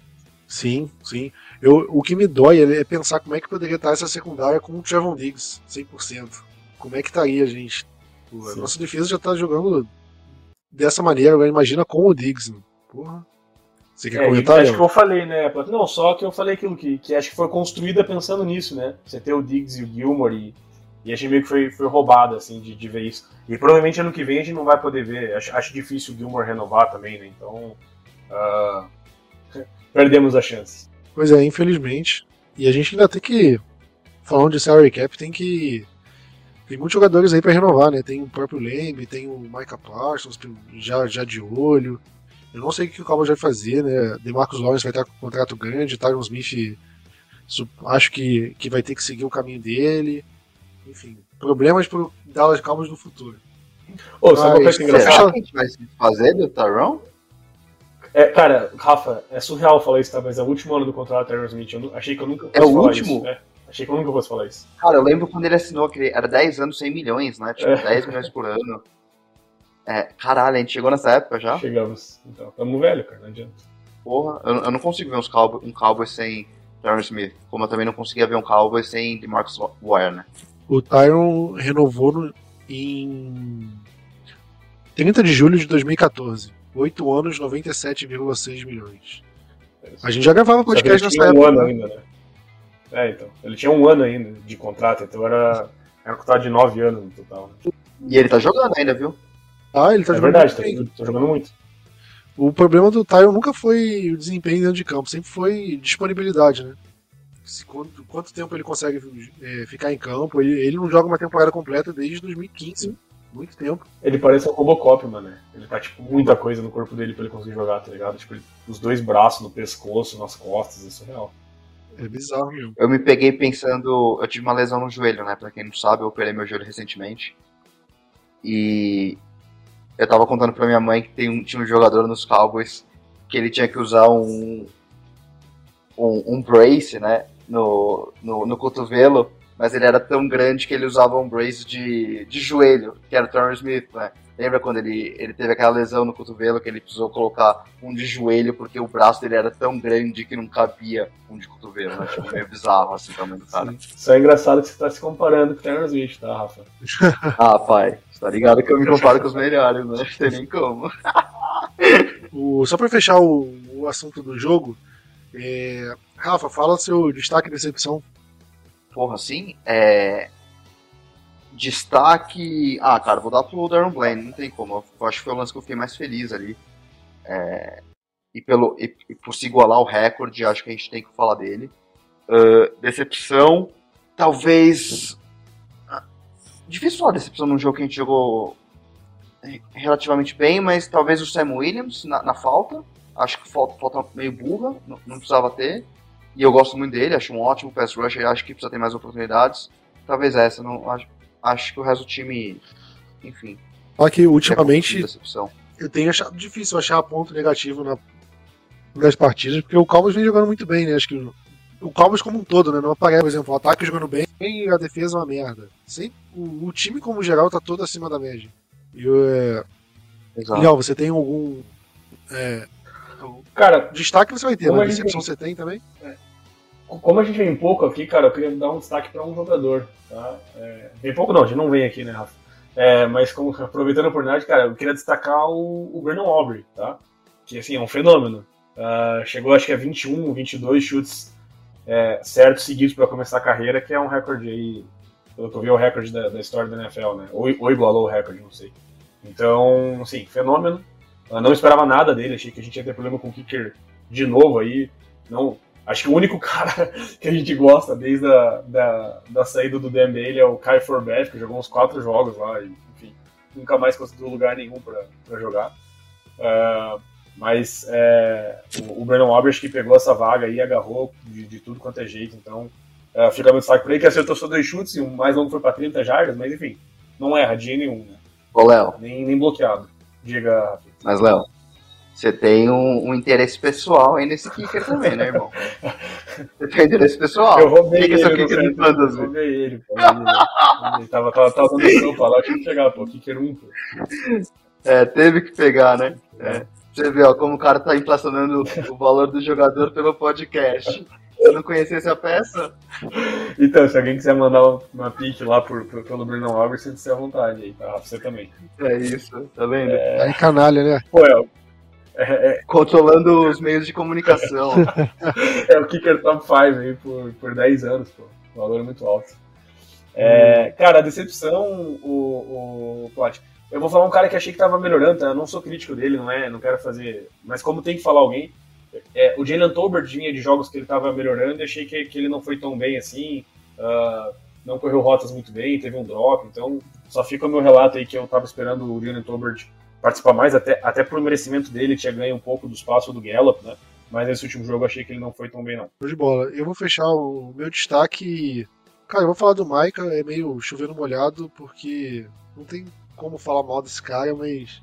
S2: Sim, sim. Eu, o que me dói é pensar como é que poderia estar essa secundária com o Trevon Diggs, 100%. Como é que estaria, gente? A nossa defesa já tá jogando dessa maneira, agora imagina com o Diggs. Porra.
S4: Você quer é, comentar? Acho que eu falei, né? Não, só que eu falei aquilo que, que acho que foi construída pensando nisso, né? Você ter o Diggs e o Gilmore e, e achei meio que foi, foi roubado, assim, de, de ver isso. E provavelmente ano que vem a gente não vai poder ver. Acho, acho difícil o Gilmore renovar também, né? Então. Uh, perdemos a chance.
S2: Pois é, infelizmente. E a gente ainda tem que. Falando de salary cap, tem que tem muitos jogadores aí para renovar, né? Tem o próprio Lembe, tem o Micah Parsons já, já de olho. Eu não sei o que o Cowboys vai fazer, né? DeMarcus Lawrence vai estar com um contrato grande, Tyron Smith acho que, que vai ter que seguir o caminho dele. Enfim, problemas pro Dallas Cowboys no futuro.
S3: Ô, sabe Mas, que é engraçado? que a gente vai fazer do Tyron?
S4: É, cara, Rafa, é surreal falar isso, tá? Mas é o último ano do contrato do Tyron Smith. Eu achei que eu nunca
S3: fosse é o falar último? isso.
S4: É. Achei que eu nunca fosse falar isso.
S3: Cara, eu lembro quando ele assinou que era 10 anos, 100 milhões, né? Tipo, é. 10 milhões por ano. É, caralho, a gente chegou nessa época já?
S4: Chegamos. Então, tamo velho, cara, não adianta.
S3: Porra, eu, eu não consigo ver uns Cowboys, um Cowboy sem Tyron Smith. Como eu também não conseguia ver um Cowboy sem DeMarcus Ware, né?
S2: O Tyron renovou no, em 30 de julho de 2014. 8 anos, 97,6 milhões. A gente já gravava podcast nessa época. Um ano né? ainda, né?
S4: É, então. Ele tinha um ano ainda de contrato, então era, era um contrato de nove anos no total. Né?
S3: E ele tá jogando ainda, viu?
S2: Ah, ele tá
S4: é
S2: jogando
S4: verdade, muito. Tá, tá, jogando muito.
S2: O problema do Tyron nunca foi o desempenho dentro de campo, sempre foi disponibilidade, né? Se, quanto, quanto tempo ele consegue é, ficar em campo? Ele, ele não joga uma temporada completa desde 2015. Muito tempo.
S4: Ele parece um Robocop, mano. Ele tá, tipo, muita coisa no corpo dele pra ele conseguir jogar, tá ligado? Tipo, ele, os dois braços no pescoço, nas costas, isso é real.
S2: É bizarro mesmo.
S3: Eu me peguei pensando. Eu tive uma lesão no joelho, né? Pra quem não sabe, eu operei meu joelho recentemente. E eu tava contando pra minha mãe que tem um, tinha um jogador nos Cowboys que ele tinha que usar um. um, um brace, né? No, no, no cotovelo, mas ele era tão grande que ele usava um brace de, de joelho, que era o Torrey Smith, né? Lembra quando ele, ele teve aquela lesão no cotovelo que ele precisou colocar um de joelho porque o braço dele era tão grande que não cabia um de cotovelo, né? Tipo, meio bizarro assim tamanho do cara.
S4: Isso é engraçado que você tá se comparando com o Terence Smith, tá, Rafa?
S3: ah, pai, tá ligado que eu me comparo com os melhores, né? Não tem nem como.
S2: o, só pra fechar o, o assunto do jogo, é... Rafa, fala seu destaque e decepção.
S3: Porra, assim, é Destaque. Ah, cara, vou dar pro Darren Blaine, não tem como. Eu acho que foi o lance que eu fiquei mais feliz ali. É... E, pelo, e, e por se igualar o recorde, acho que a gente tem que falar dele. Uh, decepção, talvez. Ah, difícil falar decepção num jogo que a gente jogou relativamente bem, mas talvez o Sam Williams na, na falta. Acho que falta, falta meio burra, não, não, precisava ter. E eu gosto muito dele, acho um ótimo pass rush, acho que precisa ter mais oportunidades. Talvez essa, não acho, acho que o resto do time, enfim.
S2: Só que ultimamente eu tenho achado difícil achar ponto negativo na, nas partidas, porque o Cowboys vem jogando muito bem, né? Acho que o Cowboys como um todo, né? Não aparece, por exemplo, o ataque jogando bem e a defesa é uma merda. Sim, o, o time como geral tá todo acima da média. E é... Legal, você tem algum. É,
S4: cara,
S2: destaque você vai ter, né? Decepção você tem também? É.
S4: Como a gente vem pouco aqui, cara, eu queria dar um destaque para um jogador. Tá? É, vem pouco não, a gente não vem aqui, né, Rafa? É, mas como, aproveitando a oportunidade, cara, eu queria destacar o, o Brandon Aubrey, tá? Que assim, é um fenômeno. Uh, chegou acho que a 21, 22 chutes é, certos seguidos para começar a carreira, que é um recorde aí, pelo que eu vi, é o recorde da, da história da NFL, né? Ou, ou igualou o recorde, não sei. Então, assim, fenômeno. Eu não esperava nada dele, achei que a gente ia ter problema com o kicker de novo aí. Não, acho que o único cara que a gente gosta desde a da, da saída do Dan Bailey é o Kai Forbeth, que jogou uns quatro jogos lá e, enfim, nunca mais conseguiu lugar nenhum para jogar. Uh, mas é, o, o Brandon Albert que pegou essa vaga aí e agarrou de, de, tudo quanto é jeito. Então, é, fica meu destaque por ele que acertou só dois chutes e o mais longo foi para 30 jardas, mas enfim, não erra de nenhum. Né?
S3: Ô, Léo.
S4: Nem, nem bloqueado. Diga,
S3: Mas, Léo, você tem um, um, interesse pessoal aí nesse kicker também, né, irmão? Você tem interesse pessoal?
S4: Eu roubei que ele. Que kicker? Eu roubei ele, pô. Ele, tava, tava, tava dando sopa lá, eu tinha que pegar, pô. Kicker 1, pô.
S3: É, teve que pegar, né? É. Você vê ó, como o cara tá inflacionando o valor do jogador pelo podcast. Se eu não conhecesse a peça.
S4: Então, se alguém quiser mandar uma pique lá por, por, pelo Bruno Alves, você disser à vontade aí, tá? Você também.
S3: É isso, tá vendo?
S2: É, é canalha, né?
S3: Pô, é, é, é... Controlando os meios de comunicação.
S4: é o Kicker Top 5 aí por, por 10 anos, pô. Valor é muito alto. É. Cara, a decepção, o, o Plot. Eu vou falar um cara que achei que estava melhorando, tá? Eu não sou crítico dele, não é, não quero fazer. Mas como tem que falar alguém, é, o Jalen Tolbert vinha de jogos que ele estava melhorando e achei que, que ele não foi tão bem assim. Uh, não correu rotas muito bem, teve um drop, então só fica o meu relato aí que eu estava esperando o Jalen Tolbert participar mais, até, até por merecimento dele, tinha ganho um pouco do espaço do Gallup, né? Mas nesse último jogo achei que ele não foi tão bem, não.
S2: de bola. Eu vou fechar o meu destaque. Cara, eu vou falar do Maika, é meio chovendo molhado, porque não tem como falar mal desse cara, mas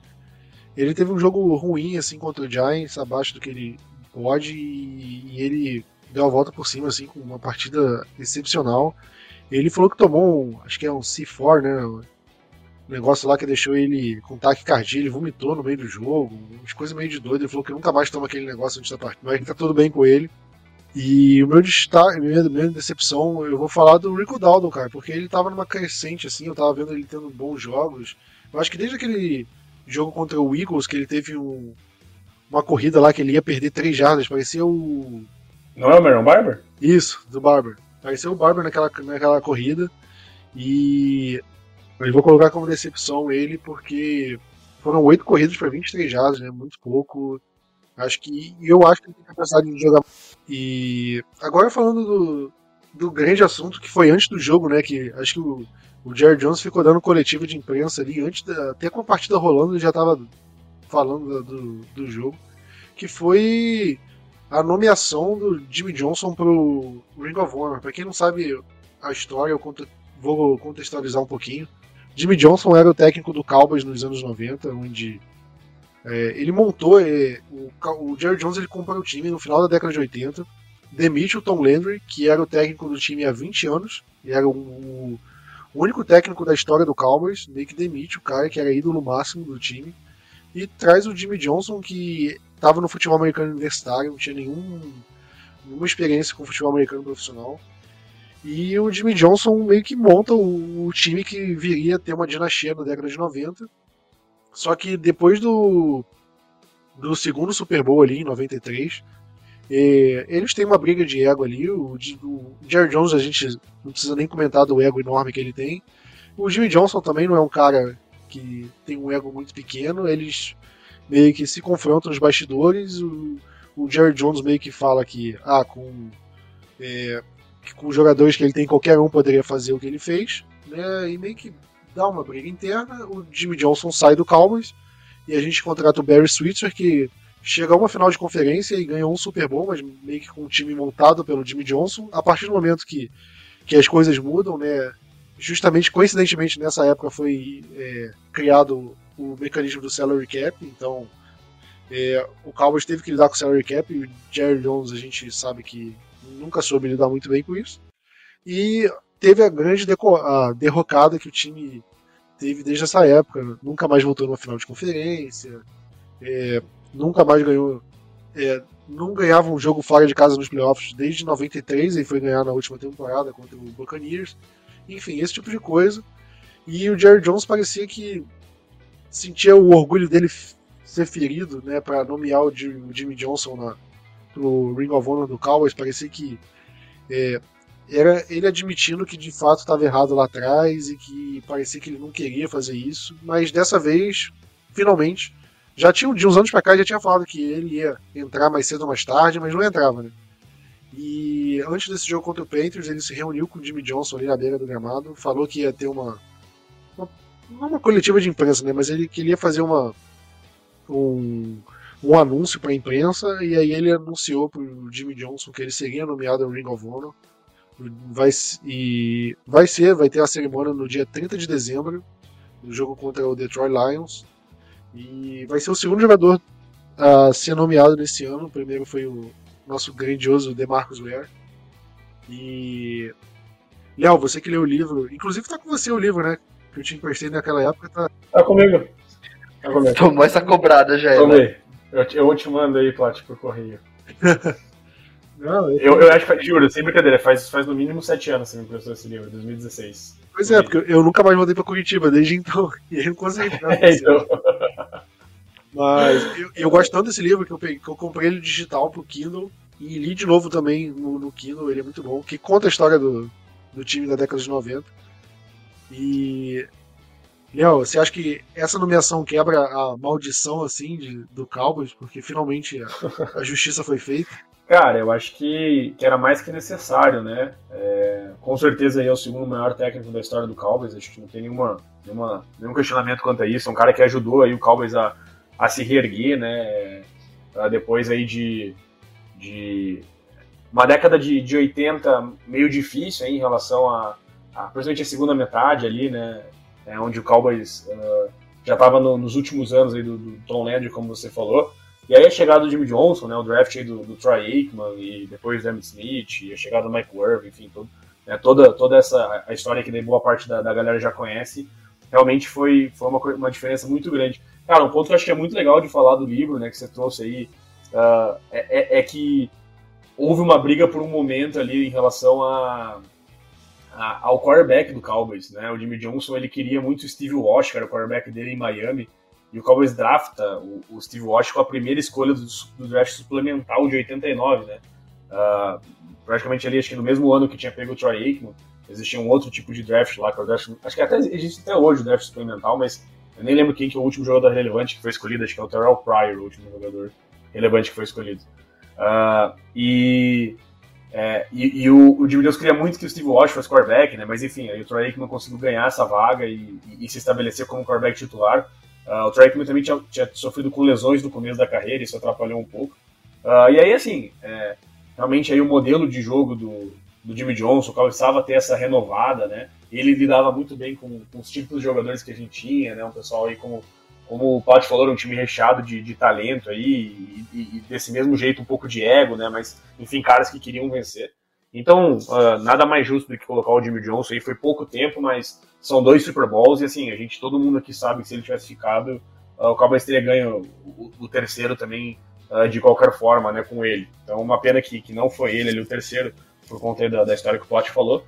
S2: ele teve um jogo ruim assim contra o Giants, abaixo do que ele pode, e ele deu a volta por cima assim com uma partida excepcional. Ele falou que tomou, um, acho que é um C4, né? Um negócio lá que deixou ele com taquicardia, ele vomitou no meio do jogo, umas coisas meio de doido. Ele falou que nunca mais toma aquele negócio antes da partida, mas tá tudo bem com ele. E o meu destaque, minha, minha decepção, eu vou falar do Rico Dalton, cara, porque ele tava numa crescente, assim, eu tava vendo ele tendo bons jogos. Eu acho que desde aquele jogo contra o Eagles, que ele teve um, uma corrida lá que ele ia perder três jardas, parecia o.
S4: Não é o Marion Barber?
S2: Isso, do Barber. Parecia o Barber naquela, naquela corrida. E eu vou colocar como decepção ele, porque foram oito corridas para 23 jardas, né? Muito pouco. Acho que. Eu acho que ele tem capacidade de jogar. E agora falando do, do grande assunto que foi antes do jogo, né? Que acho que o, o Jerry Jones ficou dando coletiva de imprensa ali, antes da, até com a partida rolando, ele já estava falando do, do jogo, que foi a nomeação do Jimmy Johnson para o Ring of Honor. Para quem não sabe a história, eu conto, vou contextualizar um pouquinho. Jimmy Johnson era o técnico do Cowboys nos anos 90, onde é, ele montou, é, o, o, Jerry Jones ele comprou o time no final da década de 80, demite o Tom Landry, que era o técnico do time há 20 anos, e era o, o único técnico da história do Cowboys, meio que demite o cara que era ídolo máximo do time, e traz o Jimmy Johnson, que estava no futebol americano universitário, não tinha nenhum, nenhuma experiência com futebol americano profissional. E o Jimmy Johnson meio que monta o, o time que viria a ter uma dinastia na década de 90 só que depois do, do segundo Super Bowl ali, em 93, é, eles têm uma briga de ego ali. O, o Jerry Jones, a gente não precisa nem comentar do ego enorme que ele tem. O Jimmy Johnson também não é um cara que tem um ego muito pequeno. Eles meio que se confrontam nos bastidores. O, o Jerry Jones meio que fala que, ah, com, é, que com os jogadores que ele tem, qualquer um poderia fazer o que ele fez. Né, e meio que dá uma briga interna, o Jimmy Johnson sai do Cowboys e a gente contrata o Barry Switzer, que chega a uma final de conferência e ganhou um Super Bowl, mas meio que com um time montado pelo Jimmy Johnson. A partir do momento que, que as coisas mudam, né? Justamente, coincidentemente, nessa época foi é, criado o mecanismo do salary cap, então é, o Cowboys teve que lidar com o salary cap e o Jerry Jones a gente sabe que nunca soube lidar muito bem com isso. E teve a grande a derrocada que o time teve desde essa época. Nunca mais voltou numa final de conferência, é, nunca mais ganhou. É, não ganhava um jogo fora de casa nos playoffs desde 93 e foi ganhar na última temporada contra o Buccaneers. Enfim, esse tipo de coisa. E o Jerry Jones parecia que sentia o orgulho dele ser ferido, né, para nomear o Jimmy Johnson na, pro Ring of Honor do Cowboys. Parecia que é, era ele admitindo que de fato estava errado lá atrás e que parecia que ele não queria fazer isso, mas dessa vez, finalmente, já tinha de uns anos para cá já tinha falado que ele ia entrar mais cedo ou mais tarde, mas não entrava, né? E antes desse jogo contra o Panthers, ele se reuniu com o Jimmy Johnson ali na beira do gramado, falou que ia ter uma uma, uma coletiva de imprensa, né? Mas ele queria fazer uma um, um anúncio para a imprensa e aí ele anunciou para o Jimmy Johnson que ele seria nomeado ao Ring of Honor Vai, e vai ser, vai ter a cerimônia no dia 30 de dezembro, no jogo contra o Detroit Lions. E vai ser o segundo jogador a ser nomeado nesse ano. O primeiro foi o nosso grandioso DeMarcus Ware. E. Léo, você que leu o livro, inclusive tá com você o livro, né? Que eu te emprestei naquela época. Tá,
S4: tá comigo. Tá comigo.
S3: Tomou essa cobrada já,
S4: Tomei. Né? Eu, eu te mando aí, Plat, por correio. Não, eu, eu acho que, juro, sem brincadeira, faz, faz no mínimo sete anos que você me emprestou esse livro, 2016.
S2: Pois é, porque eu nunca mais voltei pra Curitiba desde então, e aí não consegui. é, então. Mas eu, eu, gosto tanto desse livro que eu, peguei, que eu comprei ele digital pro Kindle e li de novo também no, no Kindle, ele é muito bom, que conta a história do, do time da década de 90. E. Léo, você acha que essa nomeação quebra a maldição assim de, do Cowboys, porque finalmente a, a justiça foi feita?
S4: Cara, eu acho que, que era mais que necessário, né? É, com certeza ele é o segundo maior técnico da história do Cowboys, acho que não tem nenhuma, nenhuma, nenhum questionamento quanto a isso. É um cara que ajudou aí o Cowboys a, a se reerguer, né? depois aí de, de uma década de, de 80 meio difícil em relação a, a principalmente a segunda metade ali, né? É, onde o Cowboys uh, já estava no, nos últimos anos aí do, do Tom Landry, como você falou. E aí a chegada do Jimmy Johnson, né, o draft do, do Troy Aikman e depois do Emmett Smith, e a chegada do Mike Worth, enfim, todo, né, toda, toda essa a história que boa parte da, da galera já conhece, realmente foi, foi uma, uma diferença muito grande. Cara, um ponto que eu acho que é muito legal de falar do livro, né, que você trouxe aí, uh, é, é, que houve uma briga por um momento ali em relação a, ao quarterback do Cowboys, né, o Jimmy Johnson, ele queria muito o Steve Walsh, que era o quarterback dele em Miami, e o Cowboys drafta o, o Steve Walsh com a primeira escolha do, do draft suplementar de 89, né? Uh, praticamente ali, acho que no mesmo ano que tinha pego o Troy Aikman, existia um outro tipo de draft lá, que é o draft, acho que até existe até hoje o draft suplementar, mas eu nem lembro quem que é o último jogador relevante que foi escolhido, acho que é o Terrell Pryor, o último jogador relevante que foi escolhido. Uh, e, é, e, e, o, o Jimmy Jones queria muito que o Steve Walsh fosse quarterback, né? Mas enfim, aí o Troy Aikman conseguiu ganhar essa vaga e, e, e se estabelecer como quarterback titular. Uh, o Trackman também tinha, tinha, sofrido com lesões no começo da carreira, isso atrapalhou um pouco. Uh, e aí, assim, é, realmente aí o modelo de jogo do, do Jimmy Johnson, qual precisava ter essa renovada, né? Ele lidava muito bem com, com, os tipos de jogadores que a gente tinha, né? Um pessoal aí como, como o Pat falou, um time recheado de, de talento aí, e, e, e, desse mesmo jeito um pouco de ego, né? Mas, enfim, caras que queriam vencer. Então, uh, nada mais justo do que colocar o Jimmy Johnson aí. Foi pouco tempo, mas são dois Super Bowls e assim, a gente, todo mundo aqui sabe que se ele tivesse ficado, uh, o Cowboys teria ganho o, o terceiro também uh, de qualquer forma, né, com ele. Então, uma pena que, que não foi ele ali o terceiro, por conta da, da história que o Plot falou.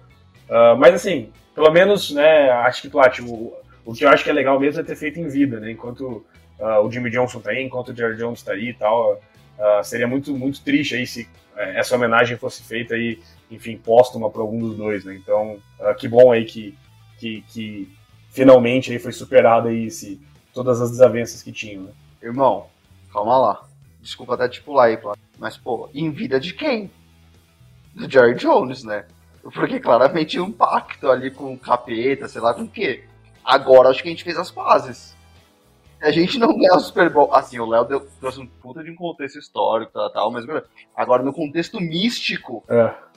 S4: mas assim, pelo menos, né, acho que, Plot, o, o que eu acho que é legal mesmo é ter feito em vida, né, enquanto o Jimmy Johnson tá aí, enquanto o Jerry Jones tá aí e tal, seria muito, muito triste aí se é, essa homenagem fosse feita aí enfim, póstuma para algum dos dois, né? Então, uh, que bom aí que, que, que finalmente aí foi superado aí todas as desavenças que tinham, né?
S3: Irmão, calma lá. Desculpa até te pular aí, mas, pô, em vida de quem? Do Jerry Jones, né? Porque claramente um pacto ali com o capeta, sei lá com o quê. Agora acho que a gente fez as pazes. A gente não ganha o Super Bowl. Assim, o Léo trouxe um puta de um contexto histórico e tal, tal, mas agora no contexto místico.
S4: É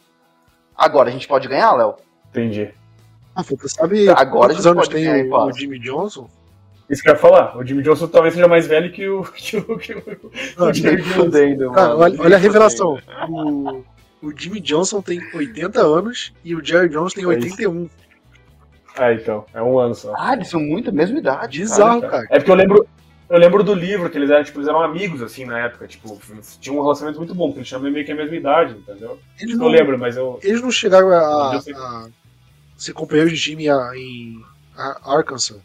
S3: Agora a gente pode ganhar, Léo?
S4: Entendi.
S2: Ah, você sabe
S3: agora
S2: quantos anos tem ganhar, o, o, Jimmy Johnson?
S4: Isso que eu ia falar. O Jimmy Johnson talvez seja mais velho que o, que o, que o,
S2: ah, Jimmy olha, olha a revelação. O, o Jimmy Johnson tem 80 anos e o Jerry Jones tem
S4: É isso.
S2: 81.
S4: É, então, é um ano só.
S3: Ah, eles são muito a mesma idade.
S2: Bizarro,
S3: cara.
S2: cara.
S4: É porque eu lembro. Eu lembro do livro que eles eram, tipo, eles eram amigos, assim, na época. Tipo, tinha um relacionamento muito bom, porque eles tinham meio que a mesma idade, entendeu?
S2: Eles
S4: Eu
S2: não,
S4: lembro, mas eu.
S2: eles não chegaram a,
S4: Eu sei.
S2: a ser companheiros de time a- em a- Arkansas.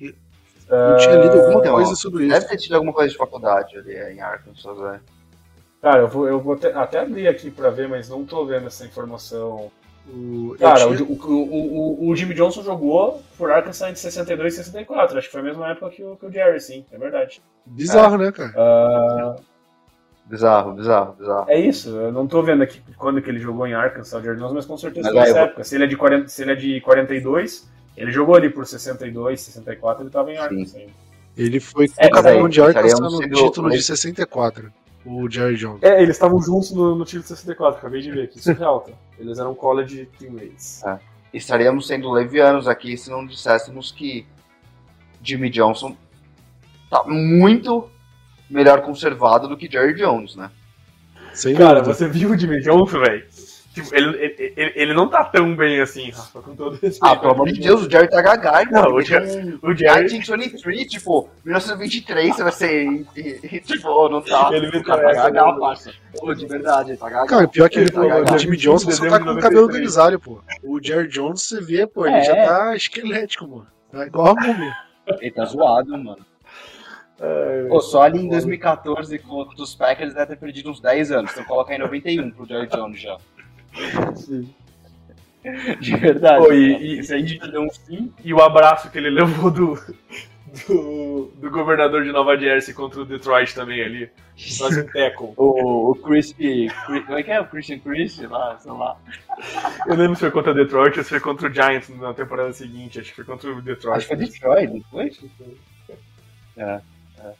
S2: Eu tinha lido alguma
S3: então,
S2: coisa sobre isso.
S3: Deve ter tido alguma coisa de faculdade ali é, em Arkansas, velho.
S4: Cara, eu vou, eu vou até, até abrir aqui pra ver, mas não tô vendo essa informação.
S2: O,
S4: Cara,
S2: tinha-
S4: o, o, o, o- Jimmy Johnson jogou por Arkansas entre 62 e 64. Acho que foi a mesma época que o, que o Jerry, sim, é verdade.
S2: bizarro, né, cara?
S4: Ah,
S3: Bizarro, bizarro, bizarro.
S4: é isso, eu não tô vendo aqui quando que ele jogou em Arkansas, o Jerry Jones, mas com certeza
S3: Mas
S4: foi nessa
S3: eu
S4: época. Se ele, é de 40, se ele é de 42, ele jogou ali por 62, 64, ele tava em Arkansas ainda.
S2: Ele foi
S3: É,
S2: campeão
S3: aí
S2: de Arkansas no título de 64. O Jerry Jones.
S4: É, eles estavam juntos no, no time de 64, acabei de ver aqui. Surreal, tá? Eles eram college teammates.
S3: Estaríamos sendo levianos aqui se não disséssemos que Jimmy Johnson tá muito melhor conservado do que Jerry Jones, né?
S2: Sem
S4: Cara,
S2: dúvida.
S4: você viu o Jimmy Johnson, velho? Tipo, ele, ele, ele- não tá tão bem assim, Rafa, com todo respeito.
S3: Ah, pelo amor de Deus, o Jerry tá gagai,
S4: Não,
S3: mano.
S4: o
S3: Ele
S4: Jerry-
S3: um
S4: O Jerry,
S3: 1923, tipo, 1923 você vai ser. tipo, não tá.
S4: Ele
S3: o cara tá
S4: né?
S3: parça. Pô, de verdade, ele tá gagal.
S2: Cara, pior que ele,
S3: Ele tá
S2: o. Jimmy Johnson só tá com o cabelo
S4: 93.
S2: grisalho, pô. O Jerry Jones, você vê, pô, ele
S1: É.
S2: já tá esquelético, mano. Tá igual a múmia.
S1: Ele tá zoado, mano.
S4: É,
S1: Pô, só ali em 2014 contra os Packers deve ter perdido uns 10 anos. Então coloca aí 91 pro Jerry Jones já. De verdade.
S4: Pô, e- e-
S1: aí de deu um sim.
S4: E o abraço que ele levou do, do, do governador de Nova Jersey contra o Detroit também ali. Quase um tackle.
S1: O, o Crispy. Cri- Como é que é? O Christian Chris lá, sei lá.
S4: Eu lembro se foi contra o Detroit ou se foi contra o Giants na temporada seguinte. Acho que foi contra o Detroit.
S1: Acho que foi Detroit, não foi? É, é.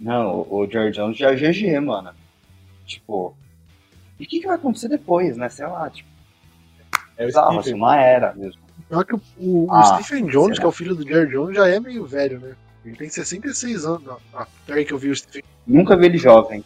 S1: Não, o, o Jerry Jones já é GG, mano. Tipo. E o que, que vai acontecer depois, né? Sei lá, tipo.
S4: É o
S1: Bizarro, assim, uma era mesmo.
S2: Pior que o, o
S1: Ah,
S2: Stephen Jones,
S1: será?
S2: que é o filho do Jerry Jones, já é meio velho, né? Ele tem 66 anos. Ah, peraí que eu vi o Stephen.
S1: Nunca vi ele jovem.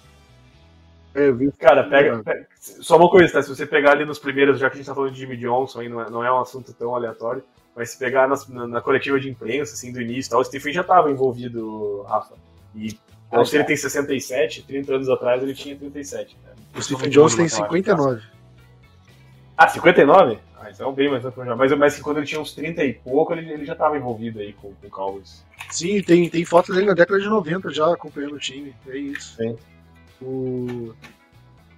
S2: É, eu vi o
S4: Cara, pega, pega- Só uma coisa, tá? Se você pegar ali nos primeiros, já que a gente tá falando de Jimmy Johnson, aí não é, não é um assunto tão aleatório, mas se pegar nas- na, na coletiva de imprensa, assim, do início e tal, o Stephen já tava envolvido, Rafa. E então,
S1: Ah,
S4: se ele tem 67, 30 anos atrás ele tinha 37. Né?
S2: O Stephen Jones tem
S4: Matemática.
S2: 59.
S4: Ah, 59? Ah, então bem mais já. Mas, mas que quando ele tinha uns 30 e pouco, ele, ele já tava envolvido aí com, com o Cowboys.
S2: Sim, tem, tem foto dele na década de 90 já acompanhando o time. É isso.
S4: Sim.
S2: O...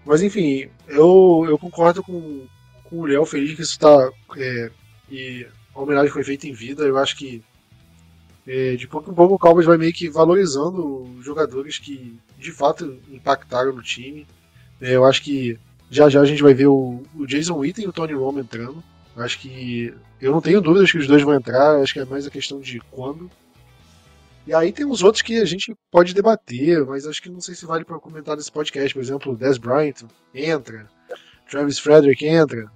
S2: Mas enfim, eu, eu concordo com, com o Léo feliz que isso tá. É, e a homenagem foi feita em vida. Eu acho que é, de pouco em pouco o Cowboys vai meio que valorizando os jogadores que de fato impactaram no time. É, eu acho que já já a gente vai ver o, o Jason Witten e o Tony Romo entrando. Eu acho que. Eu não tenho dúvidas que os dois vão entrar, eu acho que é mais a questão de quando. E aí tem os outros que a gente pode debater, mas acho que não sei se vale para comentar nesse podcast. Por exemplo, Des Bryant entra, Travis Frederick entra.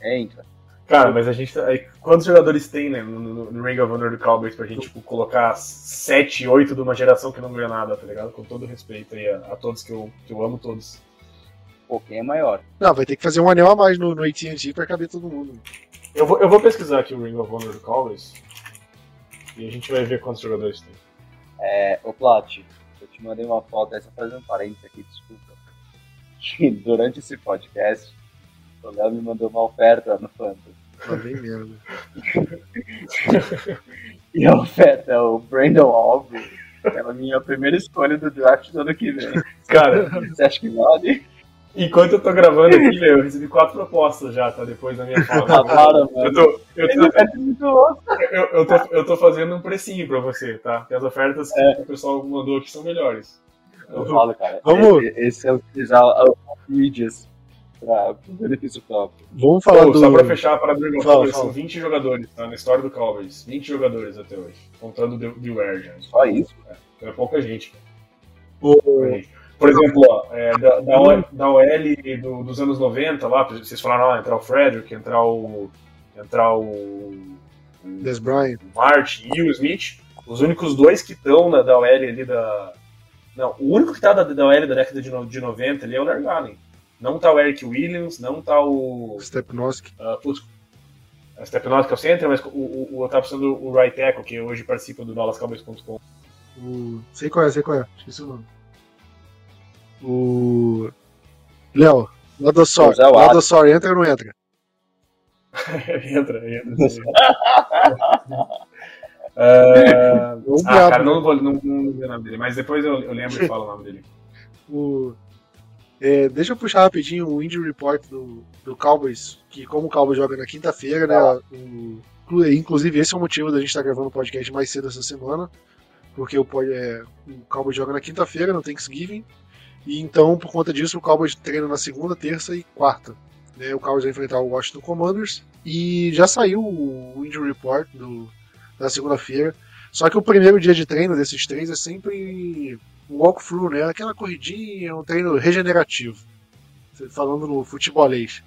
S1: É, entra.
S4: Cara, mas a gente. tá- Quantos jogadores tem, né, no, no, no Ring of Honor do Cowboys pra gente tipo, colocar 7, 8 de uma geração que não ganha nada, tá ligado? Com todo respeito aí a, a todos que eu, que eu amo todos.
S1: É maior?
S2: Não, vai ter que fazer um anel a mais no, no AT&T para caber todo mundo.
S4: Eu vou, eu vou pesquisar aqui o Ring of Honor do Cowboys e a gente vai ver quantos jogadores tem.
S1: É, ô Plat, eu te mandei uma foto, essa fazendo um parênteses aqui, desculpa. Que durante esse podcast, o Léo me mandou uma oferta no Fantasy.
S2: Vem merda.
S1: E a oferta é o Brandon Aubrey. É a minha primeira escolha do draft do ano que vem.
S4: Cara,
S1: Você acha que vale?
S4: Enquanto eu tô gravando aqui, meu, eu recebi quatro propostas já, tá? Depois da minha
S1: Ah,
S4: fala.
S1: para,
S4: Eu
S1: mano.
S4: tô, eu, tô,
S1: louca.
S4: eu, eu, tô, eu tô fazendo um precinho pra você, tá? Porque as ofertas que o pessoal mandou aqui são melhores.
S1: Eu falo, cara.
S2: Vamos.
S1: Esse, esse é utilizar o mídias para o benefício próprio.
S2: Vamos falar
S4: Pô,
S2: do.
S4: Só pra fechar a parada do Ring of
S2: Fala,
S4: Honor,
S2: fala.
S4: são 20 jogadores, tá? Na história do Cowboys. 20 jogadores até hoje. Contando o The- The Ware já.
S1: Só isso?
S4: É pouca gente.
S2: o-
S4: Pouca gente. Por exemplo, ó, é, da, da, OL, da OL do- dos anos 90 lá, vocês falaram lá, entrar o Frederick, entrar o. entrar o. o
S2: Des Bryant.
S4: o Martin e o Smith, os únicos dois que estão na, da OL ali da. Não, o único que tá da, da OL da década de, no- de 90 ali é o Larry Allen. Não tá o Eric Williams, não tá o.
S2: Stepnoski.
S4: Uh, putz, a Stepnoski é o center, mas o, o, o, eu tava pensando o right tackle, que hoje participa do DallasCowboys.com.
S2: O... Sei qual é, sei qual é. Esqueci o nome. O. Léo, Ladosor. Ladosor entra ou não entra?
S4: entra, entra. uh, ah, cara, não vou não, não, não o nome dele, mas depois eu, eu lembro e falo o nome dele.
S2: O, é, deixa eu puxar rapidinho o injury report do, do Cowboys, que como o Cowboys joga na quinta-feira, né? O, inclusive esse é o motivo da gente estar tá gravando o podcast mais cedo essa semana, porque o, é, o Cowboys joga na quinta-feira, no Thanksgiving, e então por conta disso o Cowboys treina na segunda, terça e quarta. Né, o Cowboys vai enfrentar o Washington Commanders e já saiu o injury report do, da segunda-feira. Só que o primeiro dia de treino desses três é sempre um walkthrough, né? Aquela corridinha, um treino regenerativo. Falando no futebolês.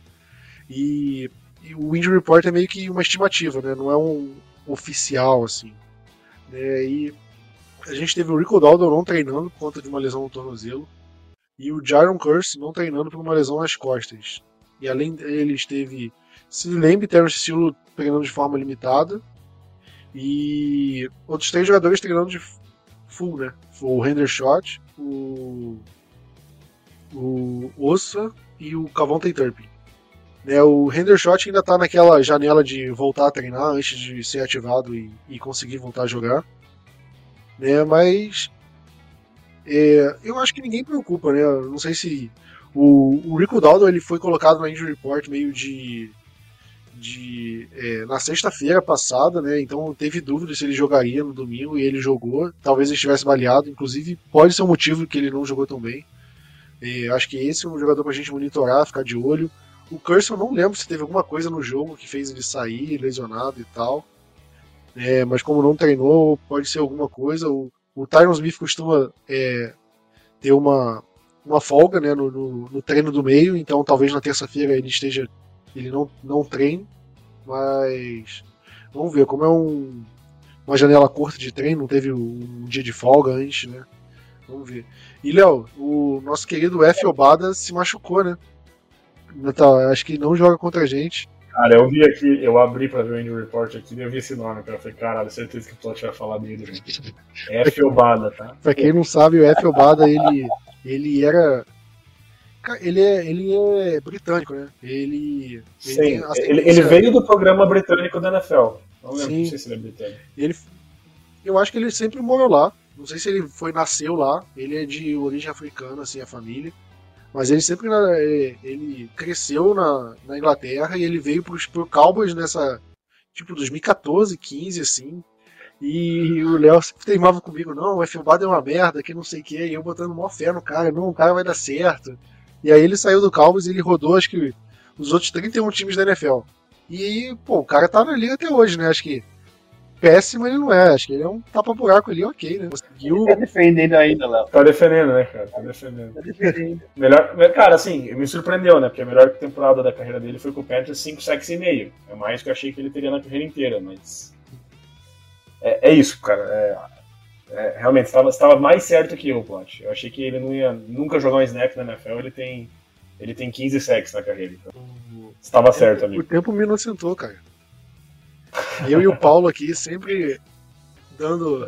S2: E, e, o injury report é meio que uma estimativa, né? Não é um oficial, assim. Né? E a gente teve o Rico Daldo não treinando por conta de uma lesão no tornozelo. E o Jaron Curse não treinando por uma lesão nas costas. E além dele, esteve se lembre Terence Steele treinando de forma limitada. E outros três jogadores treinando de full, né? O Hendershot, o. O Ossa e o Cavonte Turpin. Né, o Hendershot ainda tá naquela janela de voltar a treinar antes de ser ativado e, e conseguir voltar a jogar. Né, mas é, eu acho que ninguém preocupa, né? Não sei se o, o Rico Daldo ele foi colocado no injury report meio de de é, na sexta-feira passada, né? Então teve dúvida se ele jogaria no domingo e ele jogou. Talvez ele estivesse baleado, inclusive pode ser um motivo que ele não jogou tão bem. É, acho que esse é um jogador pra gente monitorar, ficar de olho. O Curse eu não lembro se teve alguma coisa no jogo que fez ele sair lesionado e tal. É, mas como não treinou, pode ser alguma coisa. O, o Tyron Smith costuma é, ter uma, uma folga né, no, no, no treino do meio, então talvez na terça-feira ele esteja ele não, não treina, mas vamos ver, como é um, uma janela curta de treino, não teve um dia de folga antes, né? Vamos ver. E Léo, o nosso querido F. Obada se machucou, né? Tá, acho que não joga contra a gente.
S4: Cara, eu vi aqui, eu abri pra ver o Indy Report aqui e eu vi esse nome, cara. Eu falei, caralho, certeza que o Plot vai falar dele, gente. F. Obada, tá?
S2: pra quem não sabe, o F. Obada, ele, ele era ele é, ele é britânico, né? Ele.
S4: Sim, ele, ele, veio do programa britânico da NFL. Não lembro, Sim. não sei se ele é britânico.
S2: Ele, eu acho que ele sempre morou lá. Não sei se ele foi nasceu lá. Ele é de origem africana, assim, a família. Mas ele sempre ele, ele cresceu na, na Inglaterra e ele veio pro, Cowboys nessa. Tipo, 2014, 15, assim. E o Léo sempre teimava comigo, não, o F-Bad é uma merda, que não sei o que, e eu botando maior fé no cara, não, o cara vai dar certo. E aí ele saiu do Cowboys e ele rodou, acho que os outros 31 times da NFL. E aí, pô, o cara tá na liga até hoje, né? Acho que péssimo ele não é. Acho que ele é um tapa-buraco ali, ok, né?
S1: Conseguiu. Tá defendendo ainda, Léo.
S4: Tá defendendo, né, cara? Tá defendendo. Tá defendendo. melhor, cara, assim, me surpreendeu, né? Porque a melhor temporada da carreira dele foi com o Panthers 5 sacks e meio. É mais que eu achei que ele teria na carreira inteira, mas. É, é isso, cara. É, é, realmente, estava, estava mais certo que eu, Plot. Eu achei que ele não ia nunca jogar um snap na NFL, ele tem, ele tem 15 sacks na carreira. Então, estava certo, amigo.
S2: O tempo me inocentou, cara. Eu e o Paulo aqui sempre dando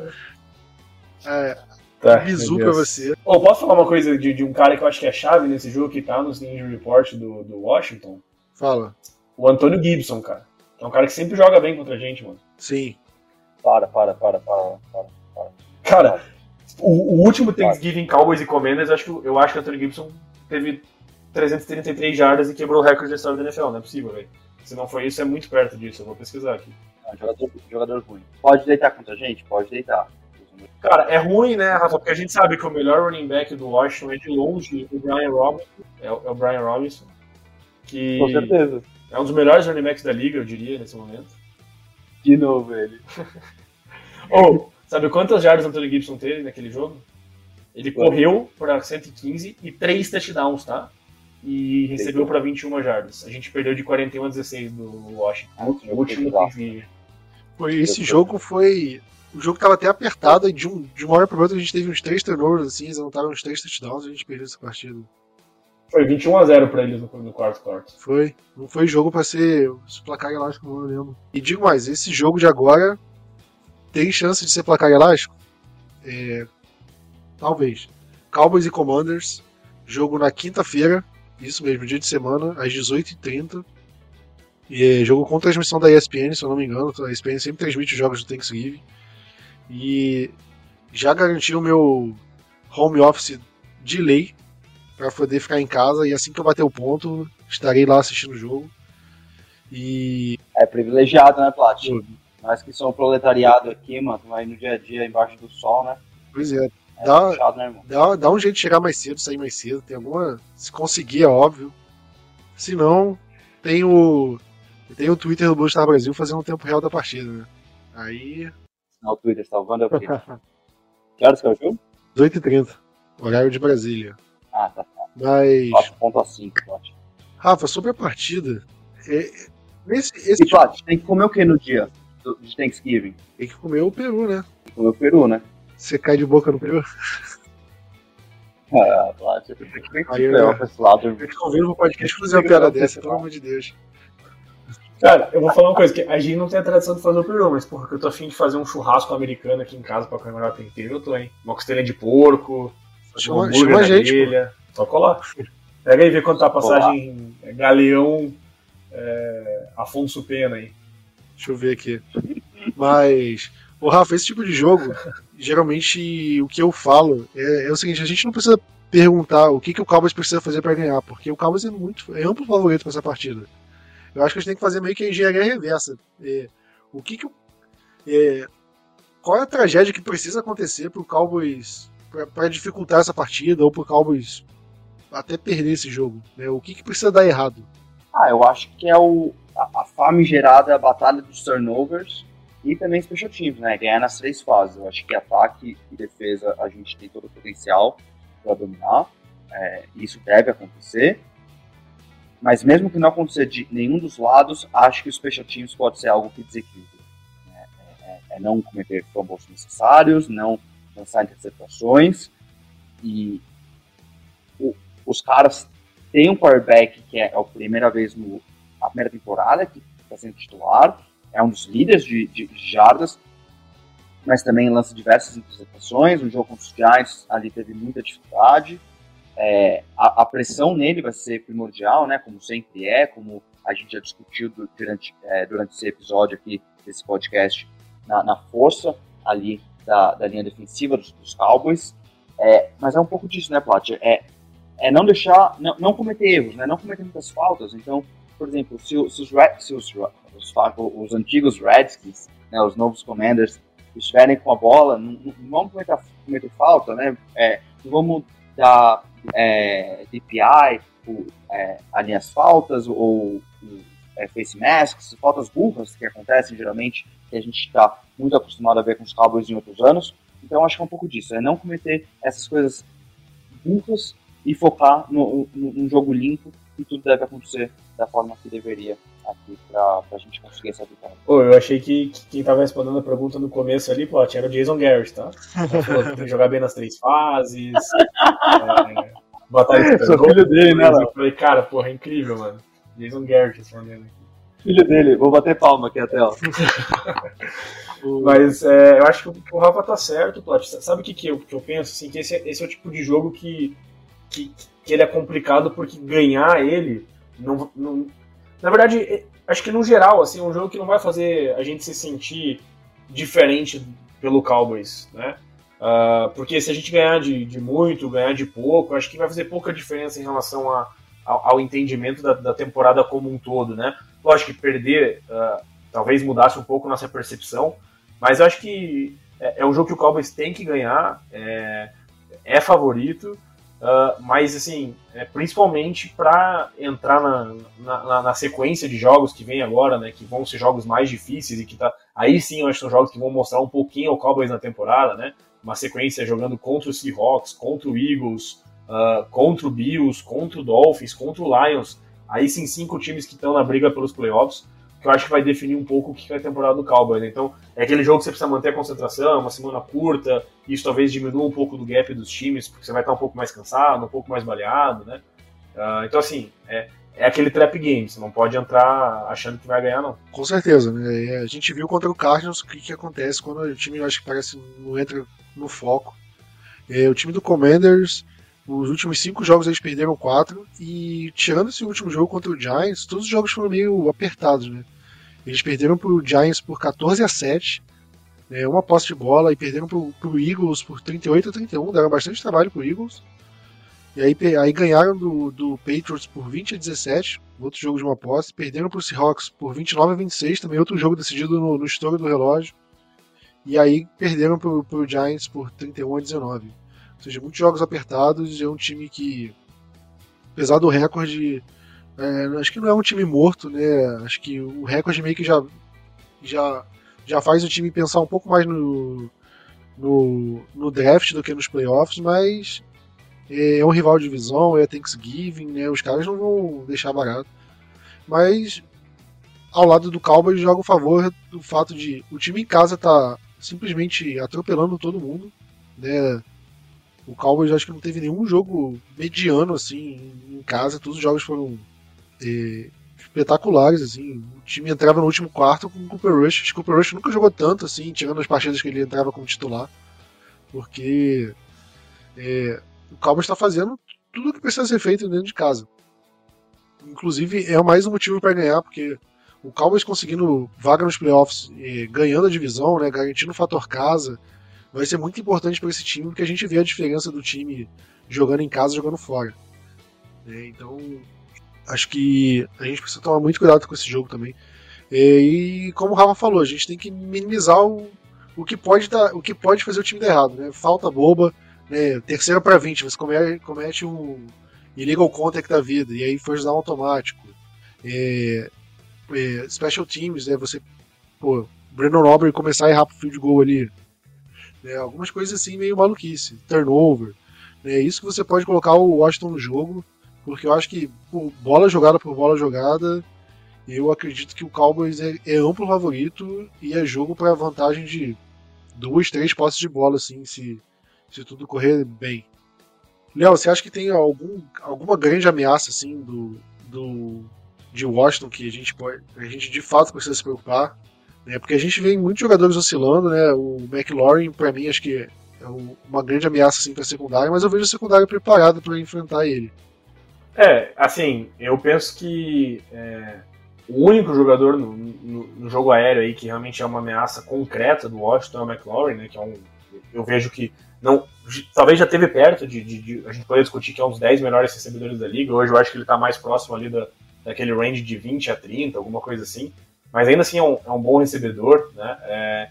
S2: é, tá, bizu pra você.
S4: Oh, posso falar uma coisa de, de, um cara que eu acho que é chave nesse jogo que tá nos injury report do, do Washington?
S2: Fala.
S4: O Antônio Gibson, cara. É um cara que sempre joga bem contra a gente, mano.
S2: Sim.
S1: Para, para, para, para, para.
S4: Cara, o, o último Thanksgiving Cowboys e Commanders, acho que, eu acho que o Anthony Gibson teve 333 jardas e quebrou o recorde da história da NFL, não é possível, velho. Se não foi isso, é muito perto disso, eu vou pesquisar aqui.
S1: Ah, jogador, jogador ruim. Pode deitar contra a gente? Pode deitar.
S4: Cara, é ruim, né, Rafa? Porque a gente sabe que o melhor running back do Washington é de longe o Brian Robinson. É, é o Brian Robinson. Que
S1: Com certeza.
S4: É um dos melhores running backs da liga, eu diria, nesse momento.
S1: De novo ele.
S4: Ou, oh, Sabe quantas jardas o Anthony Gibson teve naquele jogo? Ele correu para 115 e 3 touchdowns, tá? E recebeu para 21 jardas. A gente perdeu de 41 a 16 do Washington. O último
S2: que Foi esse jogo foi o jogo tava até apertado e de, um, de uma hora para outra a gente teve uns três turnovers assim, eles anotaram uns três touchdowns e a gente perdeu essa partida.
S4: Foi 21 a 0 pra eles no, no quarto quarto.
S2: Foi. Não foi jogo pra ser placar elástico, não, eu lembro. E digo mais, esse jogo de agora tem chance de ser placar elástico? É, talvez. Cowboys e Commanders, jogo na quinta-feira, isso mesmo, dia de semana, às 18h30. E é jogo com transmissão da ESPN, se eu não me engano. A ESPN sempre transmite os jogos do Thanksgiving. E já garanti o meu home office de lei para poder ficar em casa e assim que eu bater o ponto, estarei lá assistindo o jogo. E.
S3: É privilegiado, né, Plat? Nós que somos proletariado aqui, mano, vai no dia a dia embaixo do sol, né?
S2: Pois é. É dá, puxado, né, dá, dá um jeito de chegar mais cedo, sair mais cedo. Tem alguma. Se conseguir, é óbvio. Se não, tem o. Tem o Twitter do Blue Star Brasil fazendo o tempo real da partida, né? Aí.
S3: Não, o Twitter salvando é o quê? que horas que é o jogo?
S2: 18h30. Horário de Brasília.
S3: Ah, tá.
S2: Mas.
S3: 4.5, Plat.
S2: Rafa, sobre a partida. É,
S3: esse, esse e, Plat, tem que comer o que no dia de Thanksgiving?
S2: Tem que comer o peru, né?
S3: Tem que comer o peru, né?
S2: Você cai de boca no peru?
S3: Ah, Plat, tem que
S2: Aí eu, eu, eu te convido pro podcast fazer uma piada dessa, pelo amor de Deus.
S4: Cara, eu vou falar uma coisa, que a gente não tem a tradição de fazer o peru, mas porra, que eu tô afim de fazer um churrasco americano aqui em casa pra comemorar o Thanksgiving, eu tô, hein? Uma costela de porco,
S2: chama, um chama a gente.
S4: Só colar. Pega aí e vê quanto tá a passagem Olá. Galeão é, Afonso Pena aí.
S2: Deixa eu ver aqui. Mas, o Rafa, esse tipo de jogo, geralmente o que eu falo é, é, o seguinte: a gente não precisa perguntar o que, que o Cowboys precisa fazer para ganhar, porque o Cowboys é muito é amplo favorito para essa partida. Eu acho que a gente tem que fazer meio que a engenharia reversa. É, o que, que é, qual é a tragédia que precisa acontecer para o Cowboys para dificultar essa partida ou para o Cowboys até perder esse jogo? Né? O que, que precisa dar errado?
S3: Ah, eu acho que é o, a, a batalha dos turnovers e também special teams, né? Ganhar nas três fases. Eu acho que ataque e defesa a gente tem todo o potencial para dominar. É, isso deve acontecer. Mas mesmo que não aconteça de nenhum dos lados, acho que o special teams pode ser algo que desequilibra. É, é, é não cometer fumbles necessários, não lançar interceptações e o, os caras têm um quarterback que é, é a primeira vez no a primeira temporada que está sendo titular, é um dos líderes de, de, de jardas, mas também lança diversas interceptações. O jogo contra os Giants ali teve muita dificuldade. É, a, a, pressão nele vai ser primordial, né? Como sempre é, como a gente já discutiu durante, é, durante esse episódio aqui desse podcast, na, na força ali da, da linha defensiva dos, dos Cowboys. É, mas é um pouco disso, né, Plat? É, é não deixar, não, não cometer erros, né? Não cometer muitas faltas. Então, por exemplo, se, se, os, se os, os, os, antigos Redskins, né, os novos Commanders, estiverem com a bola, não, não vamos cometer, cometer falta, né? É, não vamos dar é, DPI, ou, é, ali as faltas, ou é, face masks, faltas burras que acontecem geralmente, que a gente está muito acostumado a ver com os Cowboys em outros anos. Então acho que é um pouco disso, é não cometer essas coisas burras e focar no, no, no jogo limpo e tudo deve acontecer da forma que deveria aqui pra, pra gente conseguir essa vitória.
S4: Pô, eu achei que, que quem tava respondendo a pergunta no começo ali, pô, era o Jason Garrett, tá? Falou que tem que jogar bem nas três fases. é, batalha de
S3: filho dele, né?
S4: Eu falei, cara, porra, é incrível, mano. Jason Garrett respondendo aqui.
S3: Filho dele, vou bater palma aqui até, ó.
S4: Mas é, eu acho que o Rafa tá certo, Plot. Sabe o que, que, eu, que eu penso? Assim, que esse, é, esse é o tipo de jogo que, que, que ele é complicado porque ganhar ele não, não, na verdade, é, acho que no geral, assim, é um jogo que não vai fazer a gente se sentir diferente pelo Cowboys, né? Uh, porque se a gente ganhar de, de, muito, ganhar de pouco, acho que vai fazer pouca diferença em relação a, ao, ao, entendimento da, da, temporada como um todo, né? Lógico que perder uh, talvez mudasse um pouco nossa percepção, mas eu acho que é, é um jogo que o Cowboys tem que ganhar, é, é favorito, Uh, mas, assim, é, principalmente para entrar na, na, na, sequência de jogos que vem agora, né, que vão ser jogos mais difíceis e que tá. Aí sim, eu acho que são jogos que vão mostrar um pouquinho o Cowboys na temporada, né? Uma sequência jogando contra o Seahawks, contra o Eagles, uh, contra o Bills, contra o Dolphins, contra o Lions. Aí sim, cinco times que estão na briga pelos playoffs que eu acho que vai definir um pouco o que é a temporada do Cowboys. Né? Então, é aquele jogo que você precisa manter a concentração, uma semana curta, isso talvez diminua um pouco do gap dos times, porque você vai estar um pouco mais cansado, um pouco mais baleado, né? Uh, então, assim, é, é aquele trap game, você não pode entrar achando que vai ganhar, não.
S2: Com certeza, né? A gente viu contra o Cardinals o que, que acontece quando o time, acho que parece, não entra no foco. É, o time do Commanders, os últimos cinco jogos eles perderam quatro, e tirando esse último jogo contra o Giants, todos os jogos foram meio apertados, né? Eles perderam pro Giants por 14 a 7, né, uma posse de bola, e perderam pro, pro Eagles por 38 a 31, deram bastante trabalho pro Eagles. E aí, aí ganharam do, do Patriots por 20 a 17, outro jogo de uma posse. Perderam para o Seahawks por 29 a 26, também outro jogo decidido no, no estouro do relógio. E aí perderam para o Giants por 31 a 19. Ou seja, muitos jogos apertados. É um time que, apesar do recorde, é, acho que não é um time morto, né? Acho que o recorde meio que já, já, já faz o time pensar um pouco mais no, no, no draft do que nos playoffs, mas é, é um rival de divisão, é Thanksgiving, né? Os caras não vão deixar barato. Mas ao lado do Cowboys joga o favor do fato de o time em casa tá simplesmente atropelando todo mundo, né? O Cowboys acho que não teve nenhum jogo mediano assim em casa, todos os jogos foram é, espetaculares assim. O time entrava no último quarto com o Cooper Rush. O Cooper Rush nunca jogou tanto assim, tirando as partidas que ele entrava como titular, porque é, o Cowboys está fazendo tudo o que precisa ser feito dentro de casa. Inclusive, é mais um motivo para ganhar, porque o Cowboys conseguindo vaga nos playoffs, ganhando a divisão, né, garantindo o fator casa, vai ser muito importante para esse time, porque a gente vê a diferença do time jogando em casa e jogando fora. É, então, acho que a gente precisa tomar muito cuidado com esse jogo também. E como o Rafa falou, a gente tem que minimizar o, o, que, pode dar, o que pode fazer o time dar errado. Né? Falta boba, né, terceira para 20, você comete, comete um illegal contact da vida, e aí first down automático. É, é, special teams, né, você, pô, Brandon Aubrey começar a errar pro field goal ali. Né, algumas coisas assim meio maluquice, turnover. É isso que você pode colocar o Washington no jogo, porque eu acho que por bola jogada por bola jogada, eu acredito que o Cowboys é, é amplo favorito e é jogo para vantagem de duas, três posses de bola, assim, se se tudo correr bem. Léo, você acha que tem algum, alguma grande ameaça assim do, do de Washington que a gente pode, a gente de fato precisa se preocupar? Né? Porque a gente vê muitos jogadores oscilando, né? O McLaurin, para mim, acho que é uma grande ameaça assim, para a secundária, mas eu vejo a secundária preparada para enfrentar ele.
S4: É, assim, eu penso que é, o único jogador no, no, no, jogo aéreo aí que realmente é uma ameaça concreta do Washington é o McLaurin, né? Que é um, eu vejo que não, talvez já teve perto de, de, de, a gente poderia discutir que é um dos 10 melhores recebedores da liga. Hoje eu acho que ele está mais próximo ali da, daquele range de 20 a 30, alguma coisa assim. Mas ainda assim é um, é um bom recebedor, né? É,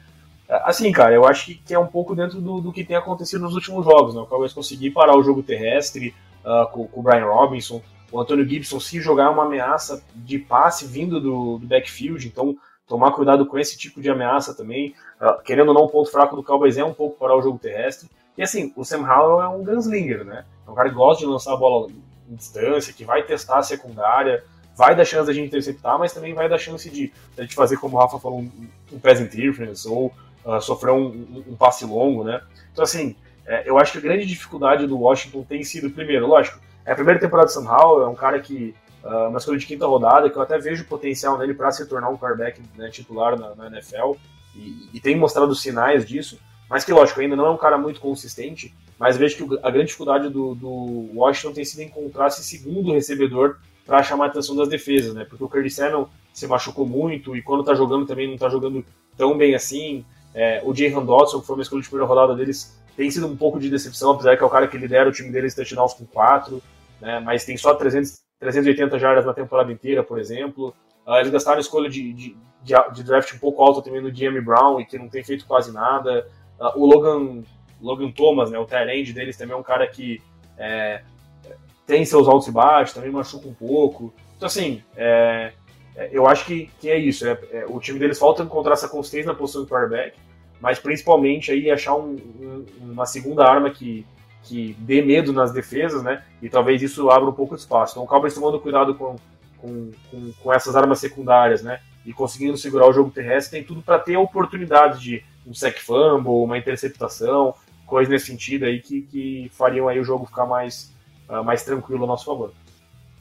S4: assim, cara, eu acho que, que, é um pouco dentro do, do, que tem acontecido nos últimos jogos, né? O Cowboys conseguir parar o jogo terrestre uh, com, com, o Brian Robinson, o Antônio Gibson se jogar uma ameaça de passe vindo do, do backfield, então tomar cuidado com esse tipo de ameaça também. Uh, querendo ou não, o ponto fraco do Cowboys é um pouco parar o jogo terrestre. E assim, o Sam Howell é um gunslinger, né? É um cara que gosta de lançar a bola em distância, que vai testar a secundária, vai dar chance da gente interceptar, mas também vai dar chance de, de gente fazer, como o Rafa falou, um, um pass interference ou uh, sofrer um, um, um, passe longo, né? Então, assim, é, eu acho que a grande dificuldade do Washington tem sido, primeiro, lógico, é a primeira temporada do Sam Howell, é um cara que, uh, uma escolha de quinta rodada, que eu até vejo potencial nele para se tornar um quarterback né, titular na, na NFL, e, e tem mostrado sinais disso, mas que, lógico, ainda não é um cara muito consistente, mas vejo que a grande dificuldade do, do Washington tem sido encontrar esse segundo recebedor para chamar a atenção das defesas, né? Porque o Curtis Samuel se machucou muito e quando tá jogando também não tá jogando tão bem assim. É, o Jay Dodson, que foi uma escolha de primeira rodada deles, tem sido um pouco de decepção, apesar que é o cara que lidera o time deles touchdowns com 4, né? Mas tem só 300, 380 jardas na temporada inteira, por exemplo. Uh, eles gastaram a escolha de, de, de, de draft um pouco alta também no Jamie Brown e que não tem feito quase nada. Uh, o Logan, Logan Thomas, né, o end deles também é um cara que é, tem seus altos e baixos, também machuca um pouco. Então, assim, é, é, eu acho que, que é isso. É, é, o time deles falta encontrar essa consistência na posição do quarterback, mas principalmente aí achar um, um, uma segunda arma que, que dê medo nas defesas, né? E talvez isso abra um pouco de espaço. Então o Cowboys tomando cuidado com, com, com, com essas armas secundárias, né? E conseguindo segurar o jogo terrestre, tem tudo para ter a oportunidade de um sec fumble, uma interceptação, coisas nesse sentido aí que, que fariam aí o jogo ficar mais, uh, mais tranquilo a nosso favor.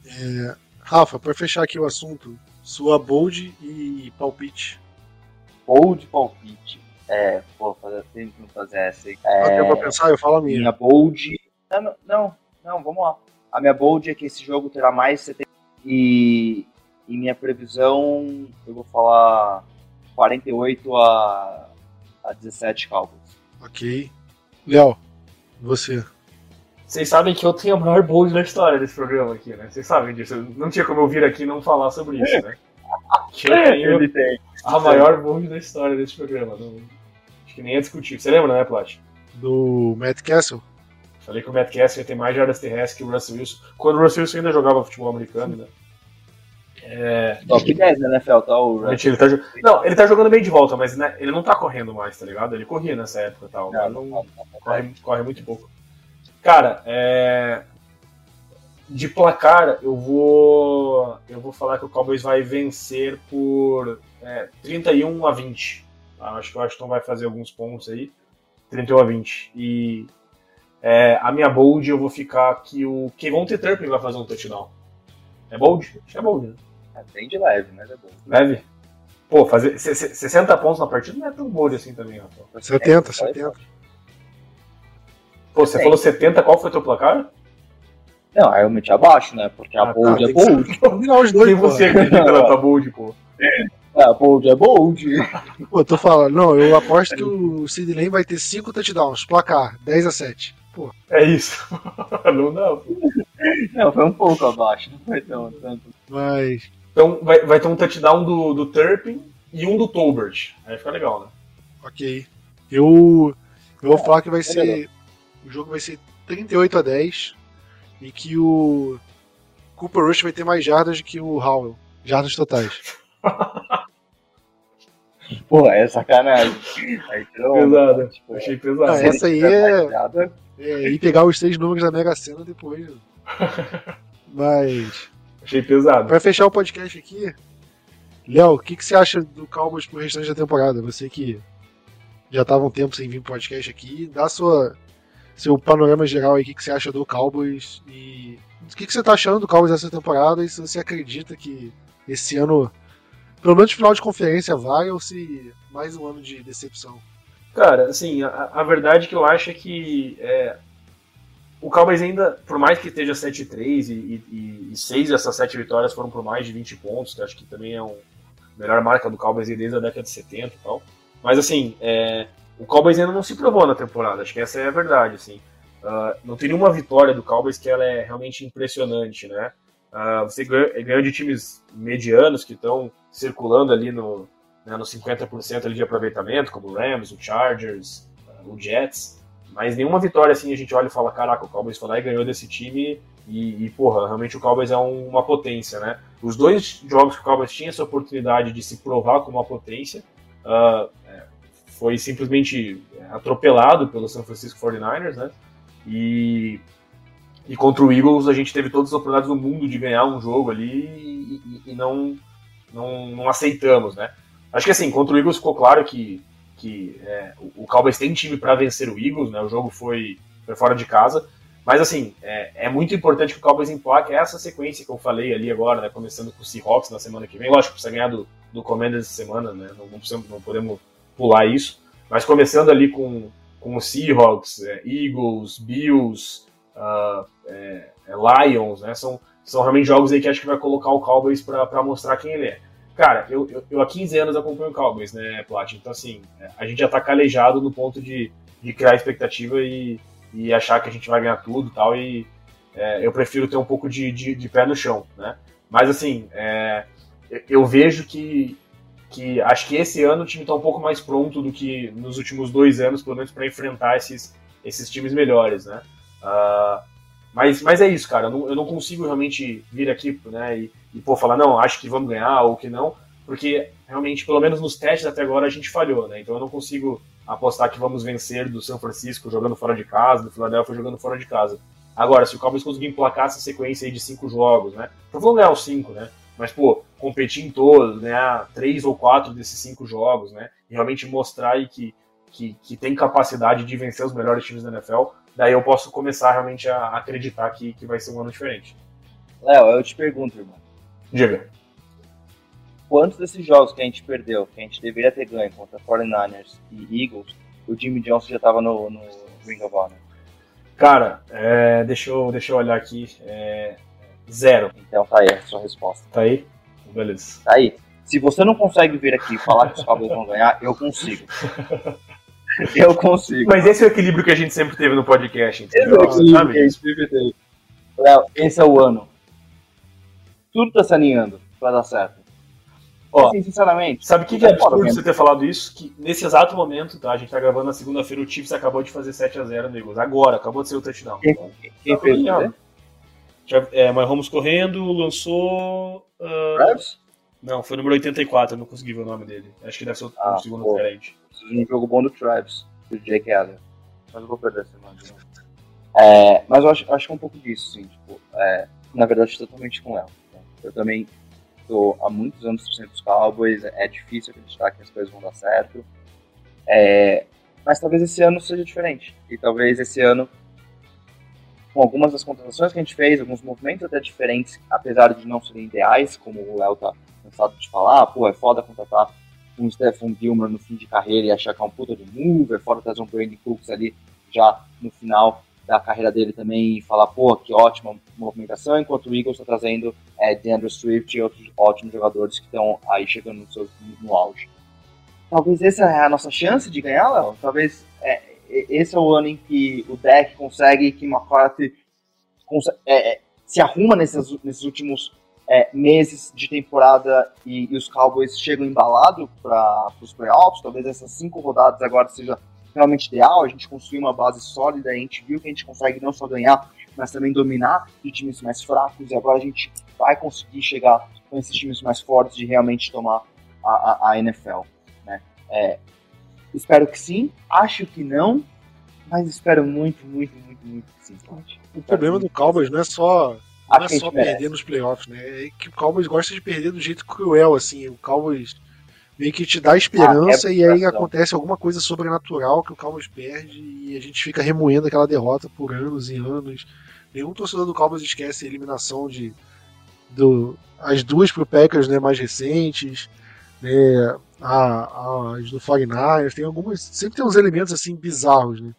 S2: É, Rafa, para fechar aqui o assunto, sua bold e palpite.
S1: Bold palpite. É, pô, fazer tempo que não fazer essa aí.
S2: É,
S1: É,
S2: eu vou pensar, eu falo a minha.
S1: minha bold. Não, não, não, vamos lá. A minha bold é que esse jogo terá mais 70. E, e minha previsão, eu vou falar 48 a, a 17 Cowboys.
S2: Ok. Léo, você.
S4: Vocês sabem que eu tenho a maior bold da história desse programa aqui, né? Vocês sabem disso. Não tinha como eu vir aqui e não falar sobre isso, né? Que eu tenho
S1: tem.
S4: a maior bold da história desse programa. Não- acho que nem é discutir. Você lembra, né, Plat?
S2: Do Matt Castle?
S4: Falei que o Matt Cassidy tem mais jardas terrestres que o Russell Wilson. Quando o Russell Wilson ainda jogava futebol americano, né? É,
S1: Top 10 na NFL, tá? O
S4: ele tá, jo- não, ele tá jogando bem de volta, mas né, ele não tá correndo mais, tá ligado? Ele corria nessa época e tal.
S1: Não,
S4: mas
S1: não,
S4: não,
S1: não, não.
S4: corre, corre muito pouco. Cara, é... de placar, eu vou eu vou falar que o Cowboys vai vencer por é, 31 a 20. Tá? Acho que o Washington vai fazer alguns pontos aí. 31 a 20. E é, a minha bold eu vou ficar que o Kevonte Turpin vai fazer um touchdown. É bold? Acho que é bold, né?
S1: É bem de leve, mas é bom.
S4: Leve? Pô, fazer se- se- 60 pontos na partida não é tão bold assim também, Rafael.
S2: 70,
S1: É,
S2: 70.
S4: Pô, você
S1: Sim.
S4: falou 70, qual foi teu placar?
S1: Não, aí eu meti abaixo, né? Porque a
S4: Ah, tá,
S1: bold é
S2: que ser-
S1: bold.
S2: Combinar os dois,
S4: você acredita na tua bold, pô?
S1: A bold é bold.
S2: Pô, tô falando, não, eu aposto que o Sid Lane vai ter 5 touchdowns, placar, 10 a 7. Pô,
S4: É isso. não dá. pô.
S1: Não, foi um pouco abaixo, não foi tão tanto.
S2: mas.
S4: Então vai, vai ter um touchdown do, do Turpin e um do Tolbert. Aí fica legal, né?
S2: Ok. Eu. Eu vou falar que vai
S1: é
S2: ser. O jogo vai ser 38 a 10 e que o Cooper Rush vai ter mais jardas do que o Howell. Jardas totais.
S1: Pô, é sacanagem. Aí onda,
S4: Pesada.
S1: tipo,
S4: Achei
S2: Ah,
S4: pesado.
S1: ele
S2: essa aí é- É, e pegar os três números da Mega Sena depois. né? Mas.
S4: Achei pesado.
S2: Pra fechar o podcast aqui, Léo, o que, que você acha do Cowboys pro restante da temporada? Você que já tava um tempo sem vir pro podcast aqui, dá sua, seu panorama geral aí, o que, que você acha do Cowboys e o que, que você tá achando do Cowboys essa temporada e se você acredita que esse ano, pelo menos final de conferência, vai ou se mais um ano de decepção?
S4: Cara, assim, a, a verdade que eu acho é que é, o Cowboys ainda, por mais que esteja 7-3 e, e, e seis dessas sete vitórias foram por mais de 20 pontos, que acho que também é um melhor marca do Cowboys desde a década de 70 e tal. Mas assim, é, o Cowboys ainda não se provou na temporada, acho que essa é a verdade, assim. Ah, não tem nenhuma vitória do Cowboys que ela é realmente impressionante, né? Ah, você ganhou, ganhou de times medianos que estão circulando ali no, né, nos 50% ali de aproveitamento, como o Rams, o Chargers, ah, o Jets, mas nenhuma vitória assim a gente olha e fala, caraca, o Cowboys foi lá e ganhou desse time e, e, porra, realmente o Cowboys é um- uma potência, né? Os dois jogos que o Cowboys tinha essa oportunidade de se provar como uma potência, é, foi simplesmente atropelado pelo San Francisco 49ers, né? E, e contra o Eagles a gente teve todas as oportunidades do mundo de ganhar um jogo ali e, e- e não, não, não aceitamos, né? Acho que assim, contra o Eagles ficou claro que, que é, o, Cowboys tem time para vencer o Eagles, né? O jogo foi, foi fora de casa. Mas assim, é, é muito importante que o Cowboys emplaque essa sequência que eu falei ali agora, né? Começando com o Seahawks na semana que vem. Lógico, precisa ganhar do, do Commanders essa semana, né? Não, não, não podemos pular isso. Mas começando ali com, com o Seahawks, é, Eagles, Bills, ah, é, é, Lions, né? São, são realmente jogos aí que acho que vai colocar o Cowboys para mostrar quem ele é. Cara, eu, eu, eu há 15 anos acompanho o Cowboys, né, Plat? Então, assim, a gente já tá calejado no ponto de, de criar expectativa e, e achar que a gente vai ganhar tudo tal. E é, eu prefiro ter um pouco de, de, de pé no chão, né? Mas, assim, é, eu vejo que, que acho que esse ano o time tá um pouco mais pronto do que nos últimos dois anos, pelo menos para enfrentar esses, esses times melhores, né? Ah, mas, mas é isso, cara. Eu não, eu não consigo realmente vir aqui né, e, e pô, falar, não, acho que vamos ganhar ou que não, porque realmente, pelo menos nos testes até agora, a gente falhou, né? Então eu não consigo apostar que vamos vencer do São Francisco jogando fora de casa, do Philadelphia jogando fora de casa. Agora, se o Cowboys conseguir emplacar essa sequência aí de cinco jogos, né? Não vão ganhar os cinco, né? Mas, pô, competir em todos, ganhar três ou quatro desses cinco jogos, né? E realmente mostrar aí que, que, que tem capacidade de vencer os melhores times da NFL, daí eu posso começar realmente a acreditar que, que vai ser um ano diferente.
S3: Léo, eu te pergunto, irmão.
S4: Diga.
S3: Quantos desses jogos que a gente perdeu, que a gente deveria ter ganho contra 49ers e Eagles, o Jimmy Johnson já tava no, no Ring of Honor?
S4: Cara, é, deixa, eu, deixa eu olhar aqui. É, zero.
S3: Então tá aí a sua resposta.
S4: Tá aí? Beleza.
S3: Tá aí. Se você não consegue vir aqui e falar que os Cowboys vão ganhar, eu consigo. eu consigo.
S4: Mas esse é o equilíbrio que a gente sempre teve no podcast,
S3: Esse é
S4: entendeu?
S3: o equilíbrio que a gente sempre tem. Léo, esse é o ano. Tudo tá se alinhando pra dar certo.
S4: Ó,
S3: assim, sinceramente.
S4: Sabe o que, que é
S3: Fora,
S4: absurdo você ter falado isso? Que nesse exato momento, tá? A gente tá gravando na segunda-feira, o Chiefs acabou de fazer 7x0 no Eagles. Agora, acabou de ser o touchdown.
S3: Quem, quem
S4: Tá
S3: fez você?
S4: Já, é, Mahomes correndo, lançou.
S3: Travis?
S4: Não, foi o número 84, eu não consegui ver o nome dele. Acho que deve ser o,
S3: Ah,
S4: segundo
S3: pô.
S4: diferente.
S3: um jogo bom do Travis, do Jake Elliott. Mas eu vou perder essa imagem. não. É, mas eu acho, acho que é um pouco disso, sim. Tipo, é, na verdade, totalmente com o Léo. né? Eu também tô há muitos anos torcendo os Cowboys, é difícil acreditar que as coisas vão dar certo. É, mas talvez esse ano seja diferente. E talvez esse ano, com algumas das contratações que a gente fez, alguns movimentos até diferentes, apesar de não serem ideais, como o Léo tá cansado de falar, pô, é foda contratar um Stephen Gilmore no fim de carreira e achar que é um puta de move, é foda trazer um Brandon Cooks ali já no final da carreira dele também e falar, pô, que ótima movimentação, enquanto o Eagles está trazendo é, DeAndre Swift e outros ótimos jogadores que estão aí chegando no, seu, no auge. Talvez essa é a nossa chance de ganhar, Léo. Talvez é, esse é o ano em que o deck consegue, que McCarthy conse- é, é, se arruma nesses, nesses últimos é, meses de temporada e, e os Cowboys chegam embalados para os playoffs. Talvez essas cinco rodadas agora seja realmente ideal. A gente construir uma base sólida. A gente viu que a gente consegue não só ganhar, mas também dominar de times mais fracos. E agora a gente vai conseguir chegar com esses times mais fortes de realmente tomar a, a, a NFL. Né? É, espero que sim. Acho que não. Mas espero muito, muito, muito, muito que sim.
S2: O problema do Cowboys não é só, não é
S3: a
S2: só
S3: merece.
S2: perder nos playoffs, né? É que o Cowboys gosta de perder do jeito cruel, assim. O Cowboys meio que te dá esperança
S3: Ah, é
S2: e aí acontece alguma coisa sobrenatural que o Cowboys perde e a gente fica remoendo aquela derrota por anos e anos. Nenhum torcedor do Cowboys esquece a eliminação de do, as duas pro Packers né, mais recentes, né, a, as do 49ers, tem algumas, sempre tem uns elementos assim bizarros, né?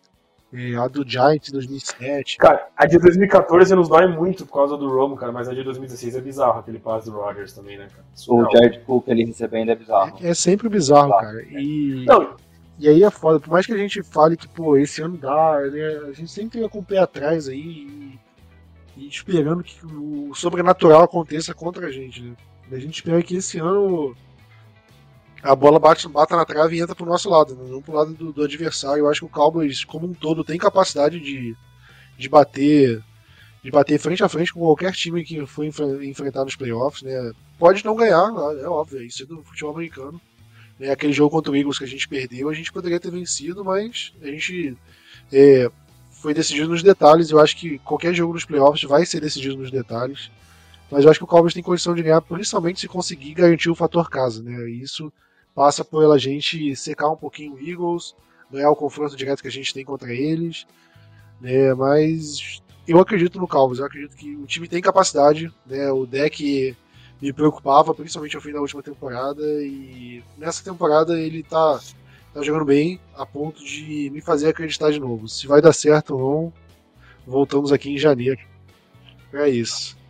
S2: É, a do Giants em 2007.
S4: Cara, a de 2014 nos dói muito por causa do Romo, cara, mas a de 2016 é bizarro, aquele passe do Rodgers também, né, cara?
S3: O. Jared Cook ele recebendo é bizarro.
S2: É sempre bizarro, cara. E,
S4: Não,
S2: e aí é foda. Por mais que a gente fale que, pô, esse ano dá, né? A gente sempre fica com o pé atrás aí e, e esperando que o sobrenatural aconteça contra a gente, né? A gente espera que esse ano a bola bate, bata na trave e entra pro nosso lado, né? não pro lado do, do adversário. Eu acho que o Cowboys, como um todo, tem capacidade de, de bater de bater frente a frente com qualquer time que for enfre- enfrentar nos playoffs, né? Pode não ganhar, é óbvio, isso é do futebol americano. Né? Aquele jogo contra o Eagles que a gente perdeu, a gente poderia ter vencido, mas a gente é, foi decidido nos detalhes. Eu acho que qualquer jogo nos playoffs vai ser decidido nos detalhes. Mas eu acho que o Cowboys tem condição de ganhar, principalmente se conseguir garantir o fator casa, né? Isso passa pela gente secar um pouquinho o Eagles, ganhar o confronto direto que a gente tem contra eles, né? Mas eu acredito no Cowboys, eu acredito que o time tem capacidade, né? O deck me preocupava, principalmente ao fim da última temporada, e nessa temporada ele tá, tá jogando bem a ponto de me fazer acreditar de novo. Se vai dar certo ou não, voltamos aqui em janeiro. É isso.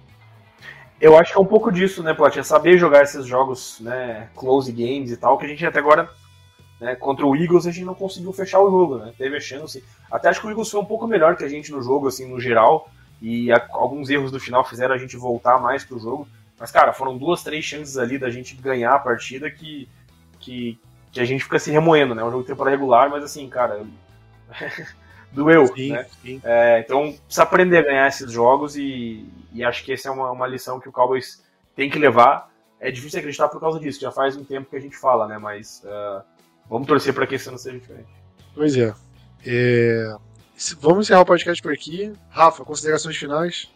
S4: Eu acho que é um pouco disso, né? É saber jogar esses jogos, né, close games e tal, que a gente até agora, né, contra o Eagles, a gente não conseguiu fechar o jogo, né? Teve a chance. Até acho que o Eagles foi um pouco melhor que a gente no jogo, assim, no geral, e a- alguns erros do final fizeram a gente voltar mais pro jogo. Mas, cara, foram duas, três chances ali da gente ganhar a partida que, que, que a gente fica se remoendo, né? É um jogo de temporada regular, mas assim, cara, doeu,
S2: Sim,
S4: né?
S2: sim.
S4: É, então, precisa aprender a ganhar esses jogos e, e acho que essa é uma, uma lição que o Cowboys tem que levar. É difícil acreditar por causa disso, já faz um tempo que a gente fala, né? Mas ah, vamos torcer para que esse ano seja diferente.
S2: Pois é. É, Vamos encerrar o podcast por aqui. Rafa, considerações finais?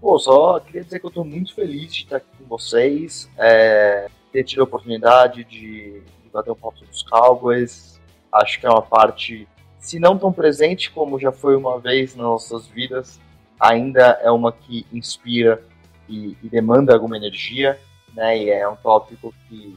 S3: Pô, só queria dizer que eu tô muito feliz de estar aqui com vocês, é, ter tido a oportunidade de, de bater um papo sobre os Cowboys. Acho que é uma parte, se não tão presente como já foi uma vez nas nossas vidas, ainda é uma que inspira e, e demanda alguma energia, né? E é um tópico que,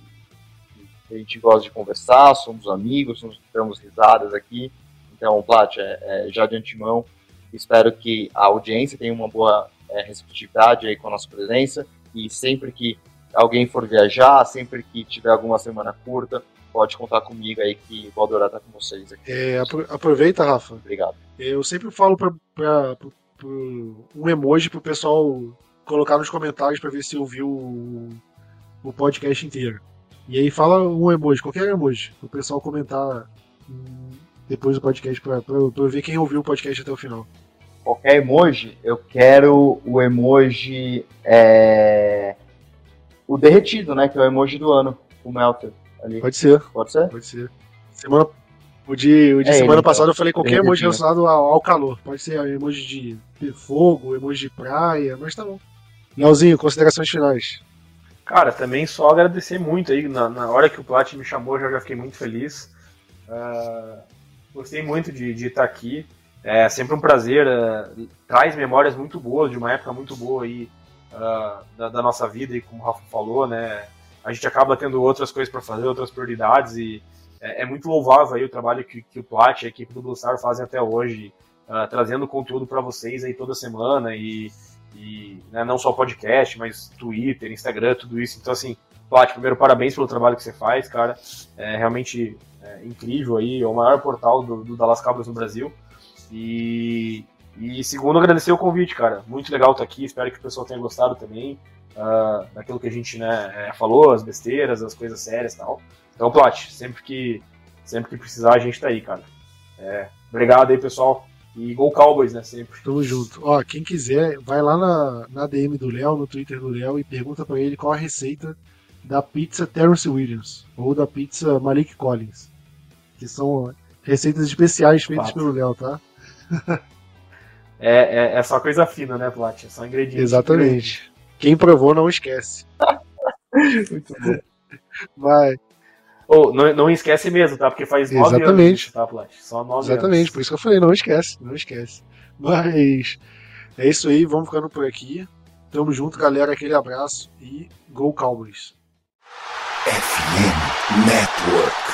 S3: que a gente gosta de conversar, somos amigos, somos, damos risadas aqui. Então, Plat, é, é, já de antemão, espero que a audiência tenha uma boa é, receptividade aí com a nossa presença e sempre que alguém for viajar, sempre que tiver alguma semana curta, pode contar comigo aí que vou adorar estar com vocês aqui.
S2: É, aproveita, Rafa.
S3: Obrigado.
S2: Eu sempre falo para um emoji pro pessoal colocar nos comentários para ver se ouviu o, o podcast inteiro. E aí fala um emoji, qualquer emoji, o pessoal comentar hum, depois do podcast para eu ver quem ouviu o podcast até o final.
S3: Qualquer emoji, eu quero o emoji é, o derretido, né? Que é o emoji do ano, o Melter. Ali.
S2: Pode ser.
S3: Pode ser?
S2: Pode ser. Semana, o de, o de é semana ele, passada então. eu falei qualquer emoji relacionado ao, ao, calor. Pode ser emoji de fogo, emoji de praia, mas tá bom. Leozinho, considerações finais.
S4: Cara, também só agradecer muito aí. Na, na hora que o Plat me chamou, já, já fiquei muito feliz. Uh, gostei muito de, de estar aqui. É sempre um prazer. Uh, traz memórias muito boas, de uma época muito boa aí uh, da, da, nossa vida, e como o Rafa falou, né? A gente acaba tendo outras coisas para fazer, outras prioridades, e é, é, muito louvável aí o trabalho que, que o Plat e a equipe do Blue Star fazem até hoje, trazendo conteúdo para vocês aí toda semana e e né, não só podcast, mas Twitter, Instagram, tudo isso. Então, assim, Plat, primeiro, parabéns pelo trabalho que você faz, cara. É realmente é, incrível aí, é o maior portal do, do Dallas no Brasil. E, e segundo, agradecer o convite, cara. Muito legal estar aqui, espero que o pessoal tenha gostado também uh, daquilo que a gente né, é, falou, as besteiras, as coisas sérias e tal. Então, Plat, sempre que, sempre que precisar, a gente tá aí, cara. É, obrigado aí, pessoal. E Gol Cowboys, né? Sempre.
S2: Tamo junto. Ó, quem quiser, vai lá na, na DM do Léo, no Twitter do Léo, e pergunta para ele qual a receita da pizza Terence Williams ou da pizza Malik Collins. Que são receitas especiais feitas Fato. pelo Léo, tá?
S4: é, é, é, só coisa fina, né, Plat? É só ingredientes.
S2: Exatamente. Quem provou não esquece. Muito bom. Vai.
S4: Oh, não, não esquece mesmo, tá? Porque faz nove
S2: Exatamente.
S4: anos, tá, Plat? Só nove
S2: Exatamente,
S4: anos.
S2: por isso que eu falei, não esquece, não esquece. Mas é isso aí, vamos ficando por aqui. Tamo junto, galera. Aquele abraço e Go Cowboys. FM Network.